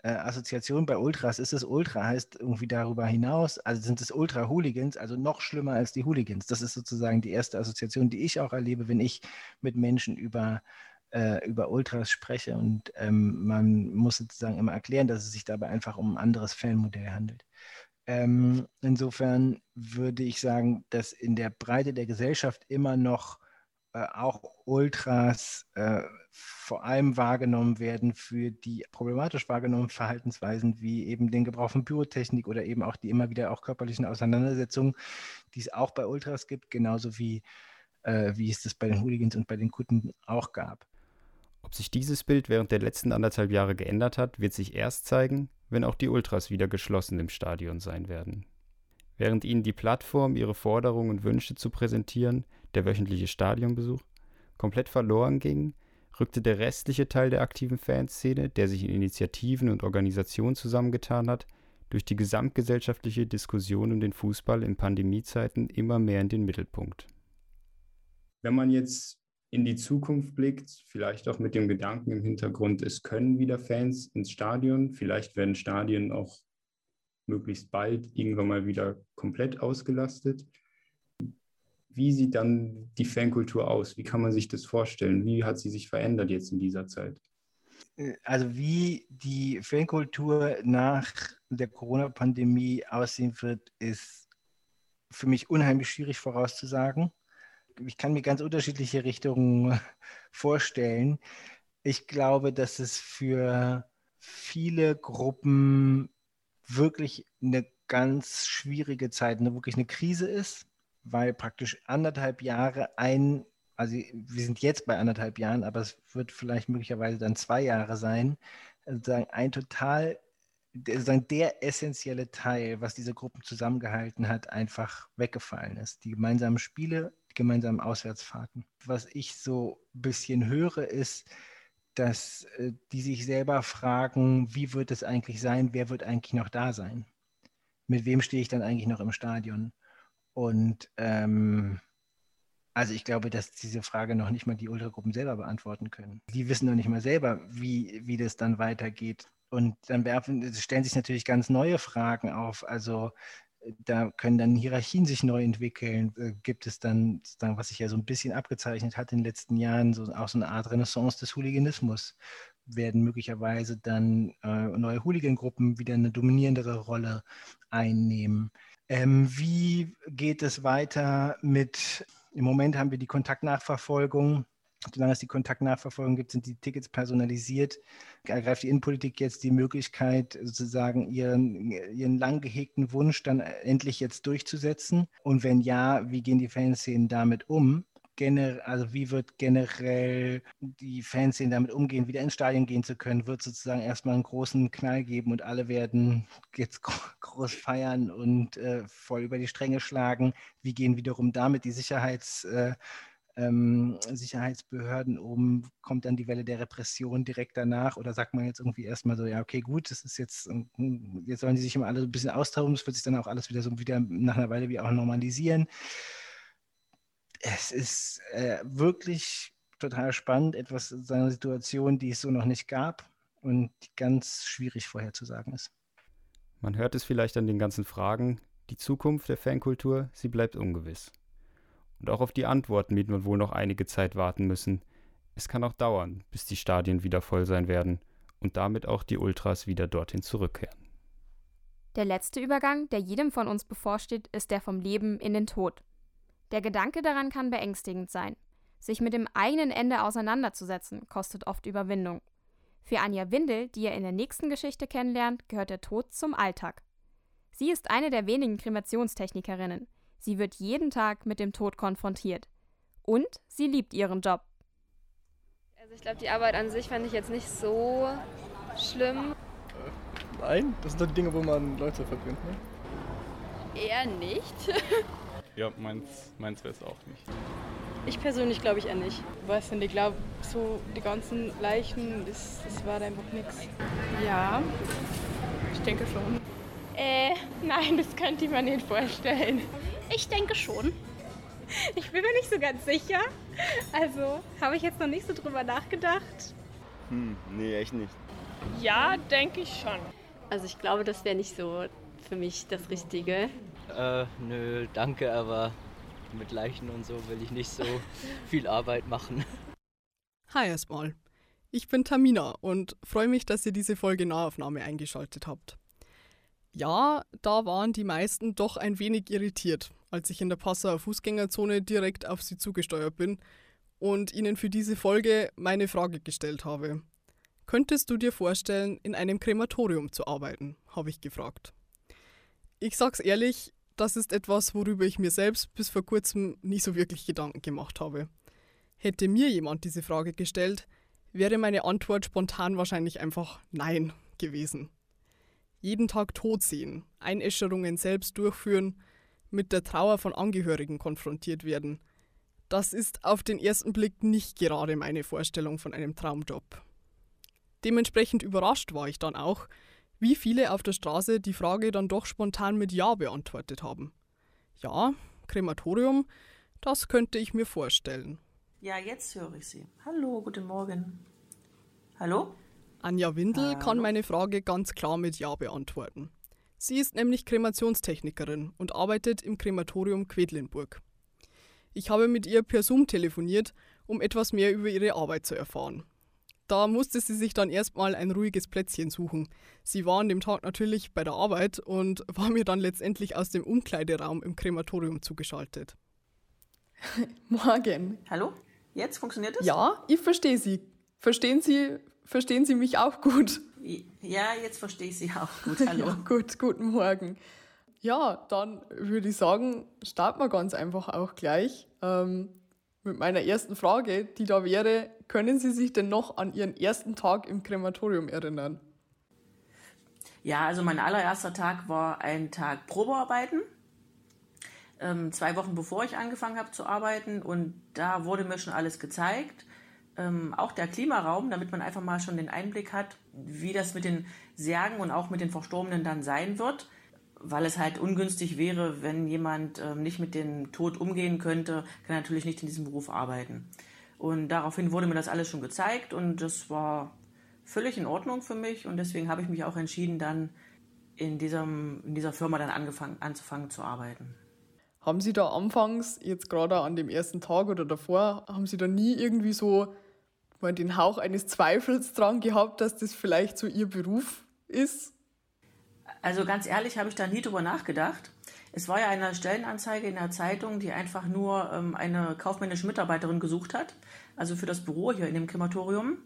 äh, Assoziation bei Ultras ist es Ultra, heißt irgendwie darüber hinaus, also sind es Ultra-Hooligans, also noch schlimmer als die Hooligans. Das ist sozusagen die erste Assoziation, die ich auch erlebe, wenn ich mit Menschen über, äh, über Ultras spreche. Und ähm, man muss sozusagen immer erklären, dass es sich dabei einfach um ein anderes Fanmodell handelt. Ähm, insofern würde ich sagen, dass in der Breite der Gesellschaft immer noch äh, auch Ultras äh, vor allem wahrgenommen werden für die problematisch wahrgenommenen Verhaltensweisen wie eben den Gebrauch von Pyrotechnik oder eben auch die immer wieder auch körperlichen Auseinandersetzungen, die es auch bei Ultras gibt, genauso wie, äh, wie es das bei den Hooligans und bei den Kutten auch gab. Ob sich dieses Bild während der letzten anderthalb Jahre geändert hat, wird sich erst zeigen, wenn auch die Ultras wieder geschlossen im Stadion sein werden. Während ihnen die Plattform, ihre Forderungen und Wünsche zu präsentieren, der wöchentliche Stadionbesuch, komplett verloren ging, rückte der restliche Teil der aktiven Fanszene, der sich in Initiativen und Organisationen zusammengetan hat, durch die gesamtgesellschaftliche Diskussion um den Fußball in Pandemiezeiten immer mehr in den Mittelpunkt. Wenn man jetzt in die Zukunft blickt, vielleicht auch mit dem Gedanken im Hintergrund, es können wieder Fans ins Stadion, vielleicht werden Stadien auch möglichst bald irgendwann mal wieder komplett ausgelastet. Wie sieht dann die Fankultur aus? Wie kann man sich das vorstellen? Wie hat sie sich verändert jetzt in dieser Zeit? Also wie die Fankultur nach der Corona-Pandemie aussehen wird, ist für mich unheimlich schwierig vorauszusagen. Ich kann mir ganz unterschiedliche Richtungen vorstellen. Ich glaube, dass es für viele Gruppen wirklich eine ganz schwierige Zeit, eine, wirklich eine Krise ist weil praktisch anderthalb Jahre ein, also wir sind jetzt bei anderthalb Jahren, aber es wird vielleicht möglicherweise dann zwei Jahre sein, sozusagen ein total, sozusagen der essentielle Teil, was diese Gruppen zusammengehalten hat, einfach weggefallen ist. Die gemeinsamen Spiele, gemeinsamen Auswärtsfahrten. Was ich so ein bisschen höre, ist, dass äh, die sich selber fragen, wie wird es eigentlich sein, wer wird eigentlich noch da sein? Mit wem stehe ich dann eigentlich noch im Stadion? Und ähm, also ich glaube, dass diese Frage noch nicht mal die Ultragruppen selber beantworten können. Die wissen noch nicht mal selber, wie, wie das dann weitergeht. Und dann werfen, stellen sich natürlich ganz neue Fragen auf. Also da können dann Hierarchien sich neu entwickeln. Äh, gibt es dann, was sich ja so ein bisschen abgezeichnet hat in den letzten Jahren, so, auch so eine Art Renaissance des Hooliganismus? Werden möglicherweise dann äh, neue Hooligan-Gruppen wieder eine dominierendere Rolle einnehmen? Ähm, wie geht es weiter mit, im Moment haben wir die Kontaktnachverfolgung solange es die Kontaktnachverfolgung gibt, sind die Tickets personalisiert. Ergreift die Innenpolitik jetzt die Möglichkeit, sozusagen ihren, ihren lang gehegten Wunsch dann endlich jetzt durchzusetzen? Und wenn ja, wie gehen die Fanszenen damit um? Also wie wird generell die Fanszene damit umgehen, wieder ins Stadion gehen zu können? Wird sozusagen erstmal einen großen Knall geben und alle werden jetzt groß feiern und äh, voll über die Stränge schlagen? Wie gehen wiederum damit die Sicherheits- äh, ähm, Sicherheitsbehörden um, kommt dann die Welle der Repression direkt danach oder sagt man jetzt irgendwie erstmal so, ja, okay, gut, das ist jetzt, hm, jetzt sollen die sich immer alle ein bisschen austauschen, es wird sich dann auch alles wieder so wieder nach einer Weile wie auch normalisieren. Es ist äh, wirklich total spannend, etwas seiner Situation, die es so noch nicht gab und ganz schwierig vorherzusagen ist. Man hört es vielleicht an den ganzen Fragen. Die Zukunft der Fankultur, sie bleibt ungewiss. Und auch auf die Antworten wird man wohl noch einige Zeit warten müssen. Es kann auch dauern, bis die Stadien wieder voll sein werden und damit auch die Ultras wieder dorthin zurückkehren. Der letzte Übergang, der jedem von uns bevorsteht, ist der vom Leben in den Tod. Der Gedanke daran kann beängstigend sein. Sich mit dem eigenen Ende auseinanderzusetzen, kostet oft Überwindung. Für Anja Windel, die ihr in der nächsten Geschichte kennenlernt, gehört der Tod zum Alltag. Sie ist eine der wenigen Kremationstechnikerinnen. Sie wird jeden Tag mit dem Tod konfrontiert. Und sie liebt ihren Job. Also ich glaube, die Arbeit an sich fand ich jetzt nicht so schlimm. Äh, nein, das sind doch die Dinge, wo man Leute verbringt, ne? Eher nicht. *laughs* ja, meins, meins wäre es auch nicht. Ich persönlich glaube ich eher nicht. Weißt du, ich glaube, so die ganzen Leichen, das, das war einfach nichts. Ja, ich denke schon. Äh, nein, das könnte ich mir nicht vorstellen. Ich denke schon. Ich bin mir nicht so ganz sicher. Also habe ich jetzt noch nicht so drüber nachgedacht. Hm, nee, echt nicht. Ja, denke ich schon. Also ich glaube, das wäre nicht so für mich das Richtige. Äh, nö, danke, aber mit Leichen und so will ich nicht so *laughs* viel Arbeit machen. Hi erstmal. Ich bin Tamina und freue mich, dass ihr diese Folge Nahaufnahme eingeschaltet habt. Ja, da waren die meisten doch ein wenig irritiert, als ich in der Passauer Fußgängerzone direkt auf sie zugesteuert bin und ihnen für diese Folge meine Frage gestellt habe. Könntest du dir vorstellen, in einem Krematorium zu arbeiten? habe ich gefragt. Ich sag's ehrlich, das ist etwas, worüber ich mir selbst bis vor kurzem nie so wirklich Gedanken gemacht habe. Hätte mir jemand diese Frage gestellt, wäre meine Antwort spontan wahrscheinlich einfach Nein gewesen jeden Tag tot sehen, Einäscherungen selbst durchführen, mit der Trauer von Angehörigen konfrontiert werden. Das ist auf den ersten Blick nicht gerade meine Vorstellung von einem Traumjob. Dementsprechend überrascht war ich dann auch, wie viele auf der Straße die Frage dann doch spontan mit Ja beantwortet haben. Ja, Krematorium, das könnte ich mir vorstellen. Ja, jetzt höre ich Sie. Hallo, guten Morgen. Hallo? Anja Windel kann meine Frage ganz klar mit Ja beantworten. Sie ist nämlich Kremationstechnikerin und arbeitet im Krematorium Quedlinburg. Ich habe mit ihr per Zoom telefoniert, um etwas mehr über ihre Arbeit zu erfahren. Da musste sie sich dann erstmal ein ruhiges Plätzchen suchen. Sie war an dem Tag natürlich bei der Arbeit und *laughs* war mir dann letztendlich aus dem Umkleideraum im Krematorium zugeschaltet. *laughs* Morgen. Hallo? Jetzt funktioniert es? Ja, ich verstehe Sie. Verstehen Sie Verstehen Sie mich auch gut? Ja, jetzt verstehe ich Sie auch gut. *laughs* Hallo. ja, gut, guten Morgen. Ja, dann würde ich sagen, starten wir ganz einfach auch gleich ähm, mit meiner ersten Frage, die da wäre, können Sie sich denn noch an Ihren ersten Tag im Krematorium erinnern? Ja, also mein allererster Tag war ein Tag Probearbeiten. Ähm, zwei Wochen bevor ich angefangen habe zu arbeiten und da wurde mir schon alles gezeigt ähm, auch der Klimaraum, damit man einfach mal schon den Einblick hat, wie das mit den Särgen und auch mit den Verstorbenen dann sein wird, weil es halt ungünstig wäre, wenn jemand ähm, nicht mit dem Tod umgehen könnte, kann natürlich nicht in diesem Beruf arbeiten. Und daraufhin wurde mir das alles schon gezeigt und das war völlig in Ordnung für mich und deswegen habe ich mich auch entschieden, dann in, diesem, in dieser Firma dann angefangen, anzufangen zu arbeiten. Haben Sie da anfangs, jetzt gerade an dem ersten Tag oder davor, haben Sie da nie irgendwie so mal den Hauch eines Zweifels dran gehabt, dass das vielleicht so Ihr Beruf ist? Also ganz ehrlich habe ich da nie drüber nachgedacht. Es war ja eine Stellenanzeige in der Zeitung, die einfach nur ähm, eine kaufmännische Mitarbeiterin gesucht hat, also für das Büro hier in dem Krematorium.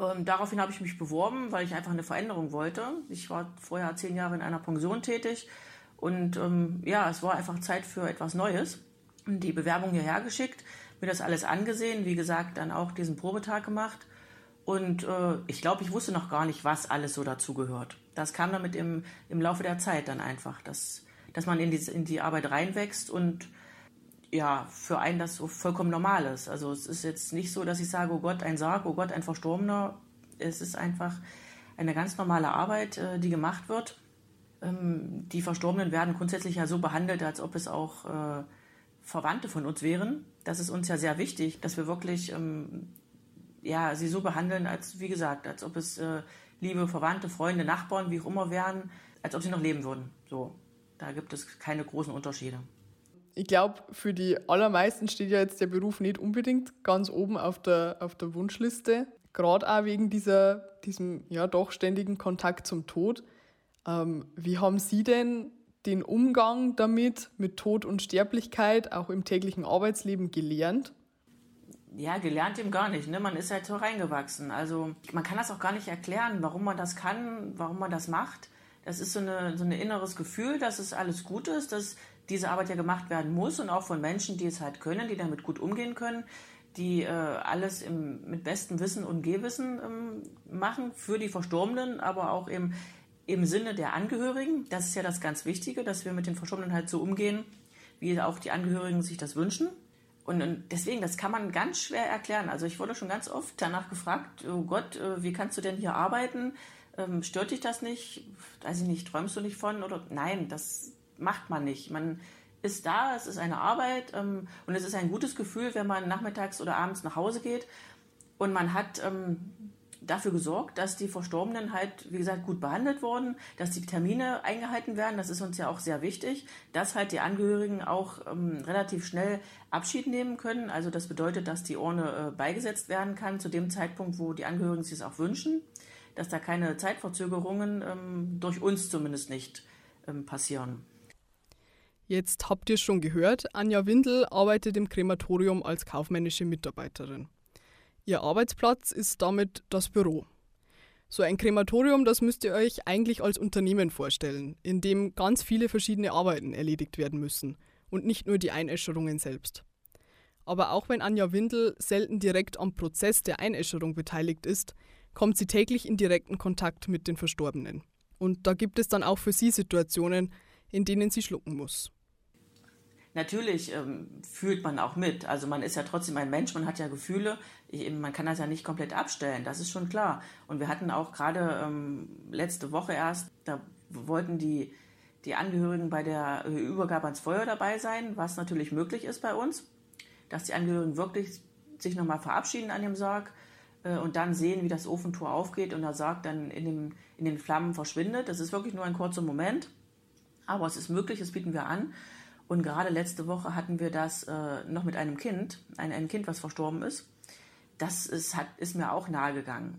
Ähm, daraufhin habe ich mich beworben, weil ich einfach eine Veränderung wollte. Ich war vorher zehn Jahre in einer Pension tätig und ähm, ja, es war einfach Zeit für etwas Neues. Die Bewerbung hierher geschickt, mir das alles angesehen, wie gesagt, dann auch diesen Probetag gemacht. Und äh, ich glaube, ich wusste noch gar nicht, was alles so dazugehört. Das kam damit im, im Laufe der Zeit dann einfach, dass, dass man in die, in die Arbeit reinwächst und ja, für einen das so vollkommen normal ist. Also es ist jetzt nicht so, dass ich sage, oh Gott, ein Sarg, oh Gott, ein Verstorbener. Es ist einfach eine ganz normale Arbeit, äh, die gemacht wird. Ähm, die Verstorbenen werden grundsätzlich ja so behandelt, als ob es auch äh, Verwandte von uns wären. Das ist uns ja sehr wichtig, dass wir wirklich ähm, ja, sie so behandeln, als wie gesagt, als ob es äh, liebe Verwandte, Freunde, Nachbarn, wie auch immer wären, als ob sie noch leben würden. So, da gibt es keine großen Unterschiede ich glaube, für die allermeisten steht ja jetzt der Beruf nicht unbedingt ganz oben auf der, auf der Wunschliste. Gerade auch wegen dieser, diesem ja doch ständigen Kontakt zum Tod. Ähm, wie haben Sie denn den Umgang damit, mit Tod und Sterblichkeit, auch im täglichen Arbeitsleben gelernt? Ja, gelernt eben gar nicht. Ne? Man ist halt so reingewachsen. Also man kann das auch gar nicht erklären, warum man das kann, warum man das macht. Das ist so, eine, so ein inneres Gefühl, dass es alles gut ist, dass diese Arbeit ja gemacht werden muss und auch von Menschen, die es halt können, die damit gut umgehen können, die äh, alles im, mit bestem Wissen und Gehwissen ähm, machen für die Verstorbenen, aber auch im, im Sinne der Angehörigen. Das ist ja das ganz Wichtige, dass wir mit den Verstorbenen halt so umgehen, wie auch die Angehörigen sich das wünschen. Und, und deswegen, das kann man ganz schwer erklären. Also ich wurde schon ganz oft danach gefragt, oh Gott, äh, wie kannst du denn hier arbeiten? Ähm, stört dich das nicht? Weiß ich nicht, träumst du nicht von? Oder nein, das macht man nicht. Man ist da, es ist eine Arbeit ähm, und es ist ein gutes Gefühl, wenn man nachmittags oder abends nach Hause geht und man hat ähm, dafür gesorgt, dass die Verstorbenen halt, wie gesagt, gut behandelt wurden, dass die Termine eingehalten werden. Das ist uns ja auch sehr wichtig, dass halt die Angehörigen auch ähm, relativ schnell Abschied nehmen können. Also das bedeutet, dass die Urne äh, beigesetzt werden kann zu dem Zeitpunkt, wo die Angehörigen sich es auch wünschen, dass da keine Zeitverzögerungen ähm, durch uns zumindest nicht ähm, passieren. Jetzt habt ihr schon gehört, Anja Windel arbeitet im Krematorium als kaufmännische Mitarbeiterin. Ihr Arbeitsplatz ist damit das Büro. So ein Krematorium, das müsst ihr euch eigentlich als Unternehmen vorstellen, in dem ganz viele verschiedene Arbeiten erledigt werden müssen und nicht nur die Einäscherungen selbst. Aber auch wenn Anja Windel selten direkt am Prozess der Einäscherung beteiligt ist, kommt sie täglich in direkten Kontakt mit den Verstorbenen. Und da gibt es dann auch für sie Situationen, in denen sie schlucken muss natürlich ähm, fühlt man auch mit. Also man ist ja trotzdem ein Mensch, man hat ja Gefühle. Ich, man kann das ja nicht komplett abstellen, das ist schon klar. Und wir hatten auch gerade ähm, letzte Woche erst, da wollten die, die Angehörigen bei der Übergabe ans Feuer dabei sein, was natürlich möglich ist bei uns, dass die Angehörigen wirklich sich nochmal verabschieden an dem Sarg äh, und dann sehen, wie das Ofentor aufgeht und der Sarg dann in, dem, in den Flammen verschwindet. Das ist wirklich nur ein kurzer Moment, aber es ist möglich, das bieten wir an. Und gerade letzte Woche hatten wir das äh, noch mit einem Kind, ein, ein Kind, was verstorben ist. Das ist, hat, ist mir auch nahegegangen,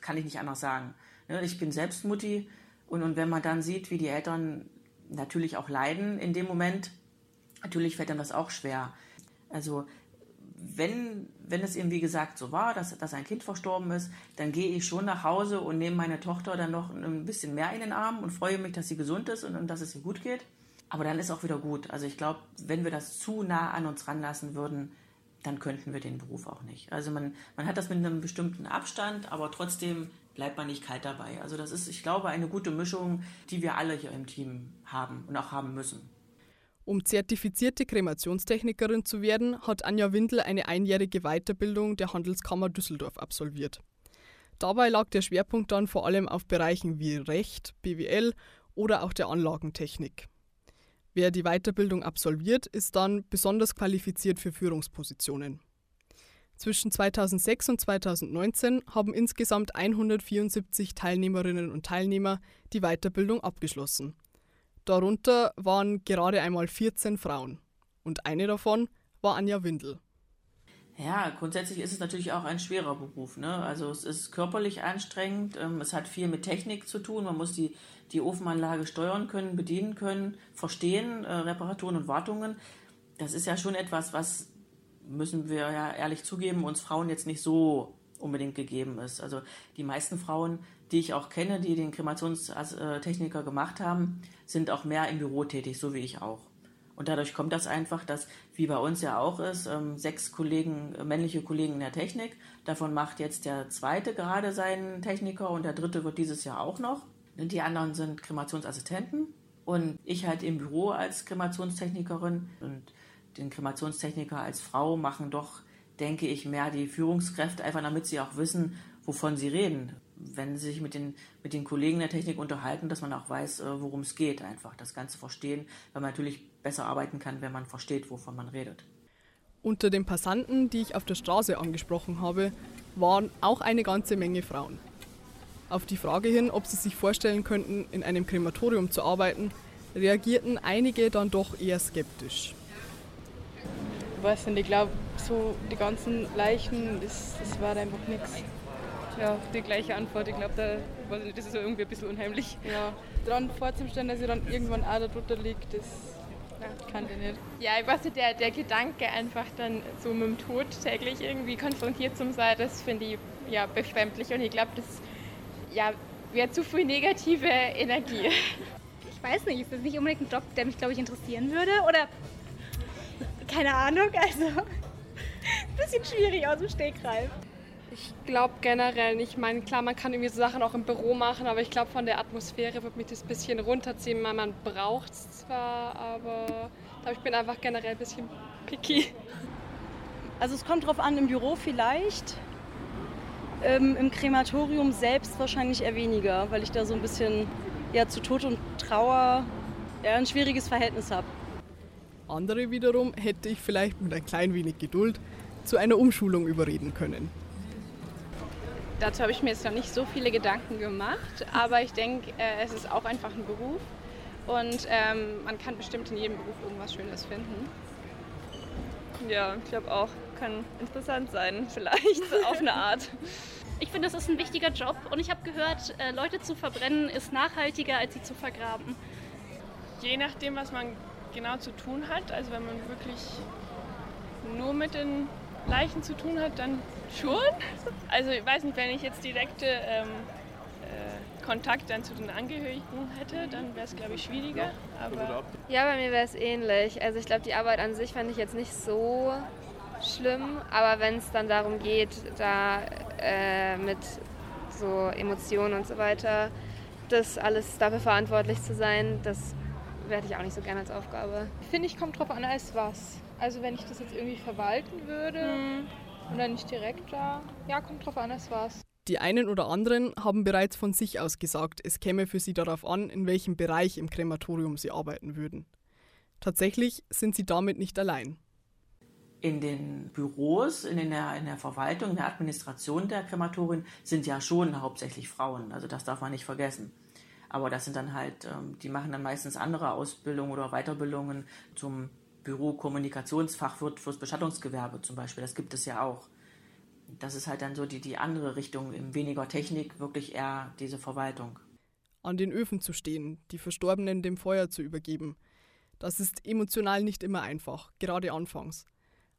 kann ich nicht anders sagen. Ne, ich bin selbst Mutti und, und wenn man dann sieht, wie die Eltern natürlich auch leiden in dem Moment, natürlich fällt dann das auch schwer. Also wenn, wenn es eben wie gesagt so war, dass, dass ein Kind verstorben ist, dann gehe ich schon nach Hause und nehme meine Tochter dann noch ein bisschen mehr in den Arm und freue mich, dass sie gesund ist und, und dass es ihr gut geht. Aber dann ist auch wieder gut. Also ich glaube, wenn wir das zu nah an uns ranlassen würden, dann könnten wir den Beruf auch nicht. Also man, man hat das mit einem bestimmten Abstand, aber trotzdem bleibt man nicht kalt dabei. Also das ist, ich glaube, eine gute Mischung, die wir alle hier im Team haben und auch haben müssen. Um zertifizierte Kremationstechnikerin zu werden, hat Anja Windel eine einjährige Weiterbildung der Handelskammer Düsseldorf absolviert. Dabei lag der Schwerpunkt dann vor allem auf Bereichen wie Recht, BWL oder auch der Anlagentechnik. Wer die Weiterbildung absolviert, ist dann besonders qualifiziert für Führungspositionen. Zwischen 2006 und 2019 haben insgesamt 174 Teilnehmerinnen und Teilnehmer die Weiterbildung abgeschlossen. Darunter waren gerade einmal 14 Frauen. Und eine davon war Anja Windel. Ja, grundsätzlich ist es natürlich auch ein schwerer Beruf. Ne? Also es ist körperlich anstrengend, ähm, es hat viel mit Technik zu tun. Man muss die, die Ofenanlage steuern können, bedienen können, verstehen, äh, Reparaturen und Wartungen. Das ist ja schon etwas, was, müssen wir ja ehrlich zugeben, uns Frauen jetzt nicht so unbedingt gegeben ist. Also die meisten Frauen, die ich auch kenne, die den Kremationstechniker gemacht haben, sind auch mehr im Büro tätig, so wie ich auch. Und dadurch kommt das einfach, dass, wie bei uns ja auch ist, ähm, sechs Kollegen, äh, männliche Kollegen in der Technik. Davon macht jetzt der zweite gerade seinen Techniker und der dritte wird dieses Jahr auch noch. Die anderen sind Kremationsassistenten und ich halt im Büro als Kremationstechnikerin und den Kremationstechniker als Frau machen doch, denke ich, mehr die Führungskräfte, einfach damit sie auch wissen, wovon sie reden wenn sie sich mit den, mit den Kollegen der Technik unterhalten, dass man auch weiß, äh, worum es geht, einfach das Ganze verstehen, weil man natürlich besser arbeiten kann, wenn man versteht, wovon man redet. Unter den Passanten, die ich auf der Straße angesprochen habe, waren auch eine ganze Menge Frauen. Auf die Frage hin, ob sie sich vorstellen könnten, in einem Krematorium zu arbeiten, reagierten einige dann doch eher skeptisch. Ich weiß nicht, ich glaube, so die ganzen Leichen, das, das war einfach nichts. Ja, die gleiche Antwort. Ich glaube, da, das ist irgendwie ein bisschen unheimlich. Ja, dran vorzustellen, dass sie dann irgendwann auch da drunter liegt, das ja, kann ich nicht. Ja, ich weiß nicht, der, der Gedanke einfach dann so mit dem Tod täglich irgendwie konfrontiert zu sein, das finde ich ja befremdlich und ich glaube, das ja, wäre zu viel negative Energie. Ich weiß nicht, ist das nicht unbedingt ein Job, der mich, glaube ich, interessieren würde? Oder keine Ahnung, also ein *laughs* bisschen schwierig aus dem Stegreif. Ich glaube generell nicht. Ich meine, klar, man kann irgendwie so Sachen auch im Büro machen, aber ich glaube, von der Atmosphäre wird mich das ein bisschen runterziehen. Weil man braucht es zwar, aber ich bin einfach generell ein bisschen picky. Also es kommt drauf an, im Büro vielleicht. Ähm, Im Krematorium selbst wahrscheinlich eher weniger, weil ich da so ein bisschen ja, zu Tod und Trauer eher ein schwieriges Verhältnis habe. Andere wiederum hätte ich vielleicht mit ein klein wenig Geduld zu einer Umschulung überreden können. Dazu habe ich mir jetzt noch nicht so viele Gedanken gemacht, aber ich denke, äh, es ist auch einfach ein Beruf und ähm, man kann bestimmt in jedem Beruf irgendwas Schönes finden. Ja, ich glaube auch, kann interessant sein, *laughs* vielleicht auf eine Art. Ich finde, das ist ein wichtiger Job und ich habe gehört, äh, Leute zu verbrennen ist nachhaltiger, als sie zu vergraben. Je nachdem, was man genau zu tun hat, also wenn man wirklich nur mit den Leichen zu tun hat, dann schon. Also ich weiß nicht, wenn ich jetzt direkte ähm, äh, Kontakt dann zu den Angehörigen hätte, dann wäre es, glaube ich, schwieriger. Aber ja, bei mir wäre es ähnlich. Also ich glaube, die Arbeit an sich fand ich jetzt nicht so schlimm, aber wenn es dann darum geht, da äh, mit so Emotionen und so weiter, das alles dafür verantwortlich zu sein, das werde ich auch nicht so gerne als Aufgabe. Finde ich, kommt drauf an, als was. Also wenn ich das jetzt irgendwie verwalten würde hm. und dann nicht direkt da, ja, kommt drauf an, als was. Die einen oder anderen haben bereits von sich aus gesagt, es käme für sie darauf an, in welchem Bereich im Krematorium sie arbeiten würden. Tatsächlich sind sie damit nicht allein. In den Büros, in der, in der Verwaltung, in der Administration der Krematorien sind ja schon hauptsächlich Frauen. Also das darf man nicht vergessen. Aber das sind dann halt, ähm, die machen dann meistens andere Ausbildungen oder Weiterbildungen zum Bürokommunikationsfachwirt fürs Bestattungsgewerbe zum Beispiel. Das gibt es ja auch. Das ist halt dann so die, die andere Richtung, weniger Technik, wirklich eher diese Verwaltung. An den Öfen zu stehen, die Verstorbenen dem Feuer zu übergeben. Das ist emotional nicht immer einfach, gerade anfangs.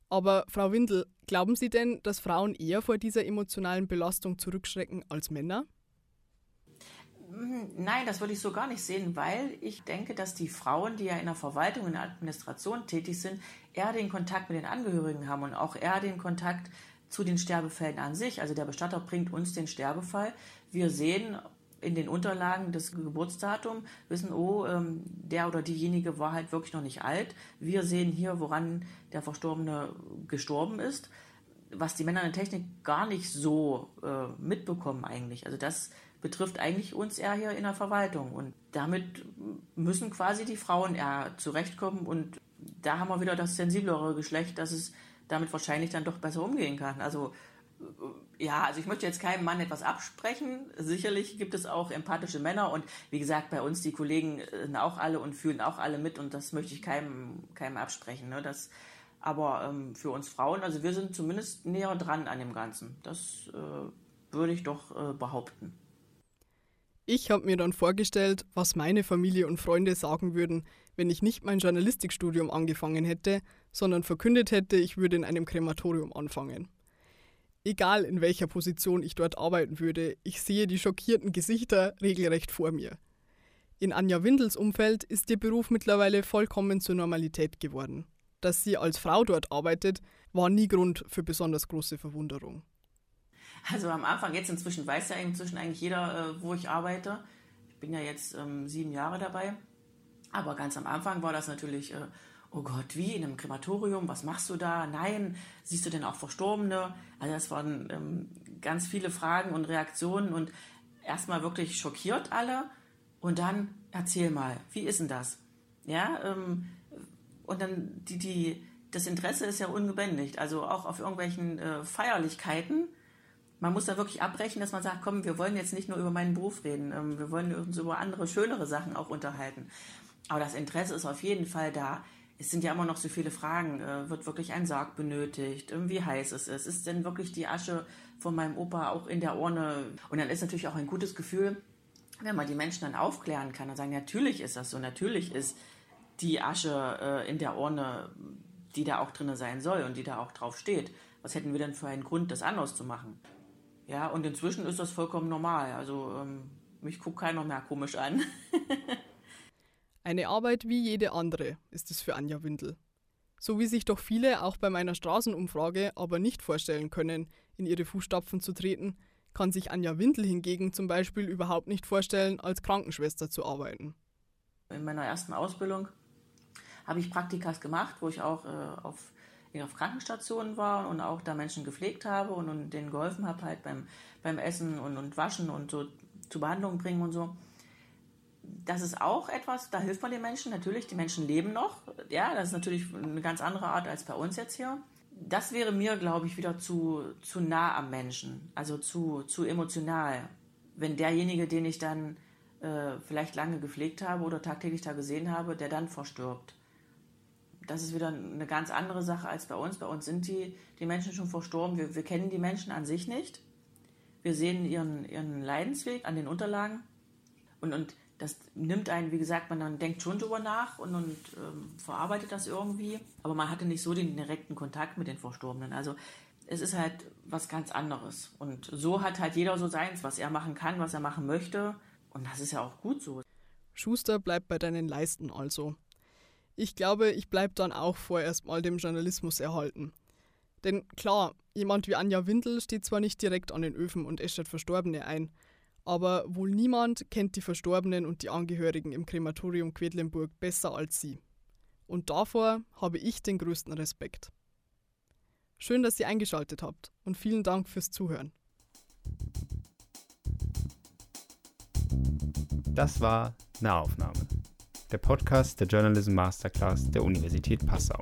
Aber Frau Windel, glauben Sie denn, dass Frauen eher vor dieser emotionalen Belastung zurückschrecken als Männer? Hm, nein, das würde ich so gar nicht sehen, weil ich denke, dass die Frauen, die ja in der Verwaltung, in der Administration tätig sind, eher den Kontakt mit den Angehörigen haben und auch eher den Kontakt zu den Sterbefällen an sich. Also der Bestatter bringt uns den Sterbefall. Wir sehen in den Unterlagen das Geburtsdatum, wissen, oh, ähm, der oder diejenige war halt wirklich noch nicht alt. Wir sehen hier, woran der Verstorbene gestorben ist, was die Männer in der Technik gar nicht so äh, mitbekommen eigentlich. Also das betrifft eigentlich uns eher hier in der Verwaltung. Und damit müssen quasi die Frauen eher zurechtkommen. Und da haben wir wieder das sensiblere Geschlecht, dass es damit wahrscheinlich dann doch besser umgehen kann. Also ja, also ich möchte jetzt keinem Mann etwas absprechen. Sicherlich gibt es auch empathische Männer und wie gesagt, bei uns die Kollegen sind auch alle und fühlen auch alle mit und das möchte ich keinem, keinem absprechen. Ne? Das, aber ähm, für uns Frauen, also wir sind zumindest näher dran an dem Ganzen. Das äh, würde ich doch äh, behaupten. Ich habe mir dann vorgestellt, was meine Familie und Freunde sagen würden, wenn ich nicht mein Journalistikstudium angefangen hätte, sondern verkündet hätte, ich würde in einem Krematorium anfangen. Egal in welcher Position ich dort arbeiten würde, ich sehe die schockierten Gesichter regelrecht vor mir. In Anja Windels Umfeld ist ihr Beruf mittlerweile vollkommen zur Normalität geworden. Dass sie als Frau dort arbeitet, war nie Grund für besonders große Verwunderung. Also am Anfang, jetzt inzwischen weiß ja inzwischen eigentlich jeder, äh, wo ich arbeite. Ich bin ja jetzt ähm, sieben Jahre dabei. Aber ganz am Anfang war das natürlich, äh, oh Gott, wie in einem Krematorium, was machst du da? Nein, siehst du denn auch Verstorbene? Also das waren ähm, ganz viele Fragen und Reaktionen und erstmal wirklich schockiert alle und dann erzähl mal, wie ist denn das? Ja, ähm, und dann die, die, das Interesse ist ja ungebändigt, also auch auf irgendwelchen äh, Feierlichkeiten. Man muss da wirklich abbrechen, dass man sagt, komm, wir wollen jetzt nicht nur über meinen Beruf reden, ähm, wir wollen uns über andere, schönere Sachen auch unterhalten. Aber das Interesse ist auf jeden Fall da es sind ja immer noch so viele Fragen. Äh, wird wirklich ein Sarg benötigt? Wie heiß es ist? Ist denn wirklich die Asche von meinem Opa auch in der Urne? Und dann ist natürlich auch ein gutes Gefühl, wenn man die Menschen dann aufklären kann und sagen, natürlich ist das so, natürlich ist die Asche äh, in der Urne, die da auch drin sein soll und die da auch drauf steht. Was hätten wir denn für einen Grund, das anders zu machen? Ja, und inzwischen ist das vollkommen normal. Also ähm, mich guckt keiner mehr komisch an. *laughs* Eine Arbeit wie jede andere ist es für Anja Windel. So wie sich doch viele auch bei meiner Straßenumfrage aber nicht vorstellen können, in ihre Fußstapfen zu treten, kann sich Anja Windel hingegen zum Beispiel überhaupt nicht vorstellen, als Krankenschwester zu arbeiten. In meiner ersten Ausbildung habe ich Praktikas gemacht, wo ich auch äh, auf, auf Krankenstationen war und auch da Menschen gepflegt habe und, und denen geholfen habe, halt beim, beim Essen und, und Waschen und so zu Behandlungen bringen und so das ist auch etwas, da hilft man den Menschen natürlich. Die Menschen leben noch. Ja, das ist natürlich eine ganz andere Art als bei uns jetzt hier. Das wäre mir, glaube ich, wieder zu, zu nah am Menschen, also zu, zu emotional. Wenn derjenige, den ich dann äh, vielleicht lange gepflegt habe oder tagtäglich da gesehen habe, der dann verstirbt. Das ist wieder eine ganz andere Sache als bei uns. Bei uns sind die, die Menschen schon verstorben. Wir, wir kennen die Menschen an sich nicht. Wir sehen ihren, ihren Leidensweg an den Unterlagen. Und, und das nimmt einen, wie gesagt, man dann denkt schon drüber nach und, und ähm, verarbeitet das irgendwie, aber man hatte nicht so den direkten Kontakt mit den Verstorbenen. Also es ist halt was ganz anderes. Und so hat halt jeder so seins, was er machen kann, was er machen möchte. Und das ist ja auch gut so. Schuster bleibt bei deinen Leisten also. Ich glaube, ich bleibe dann auch vorerst mal dem Journalismus erhalten. Denn klar, jemand wie Anja Windel steht zwar nicht direkt an den Öfen und äschert Verstorbene ein, aber wohl niemand kennt die Verstorbenen und die Angehörigen im Krematorium Quedlinburg besser als sie. Und davor habe ich den größten Respekt. Schön, dass ihr eingeschaltet habt und vielen Dank fürs Zuhören. Das war Nahaufnahme, der Podcast der Journalism Masterclass der Universität Passau.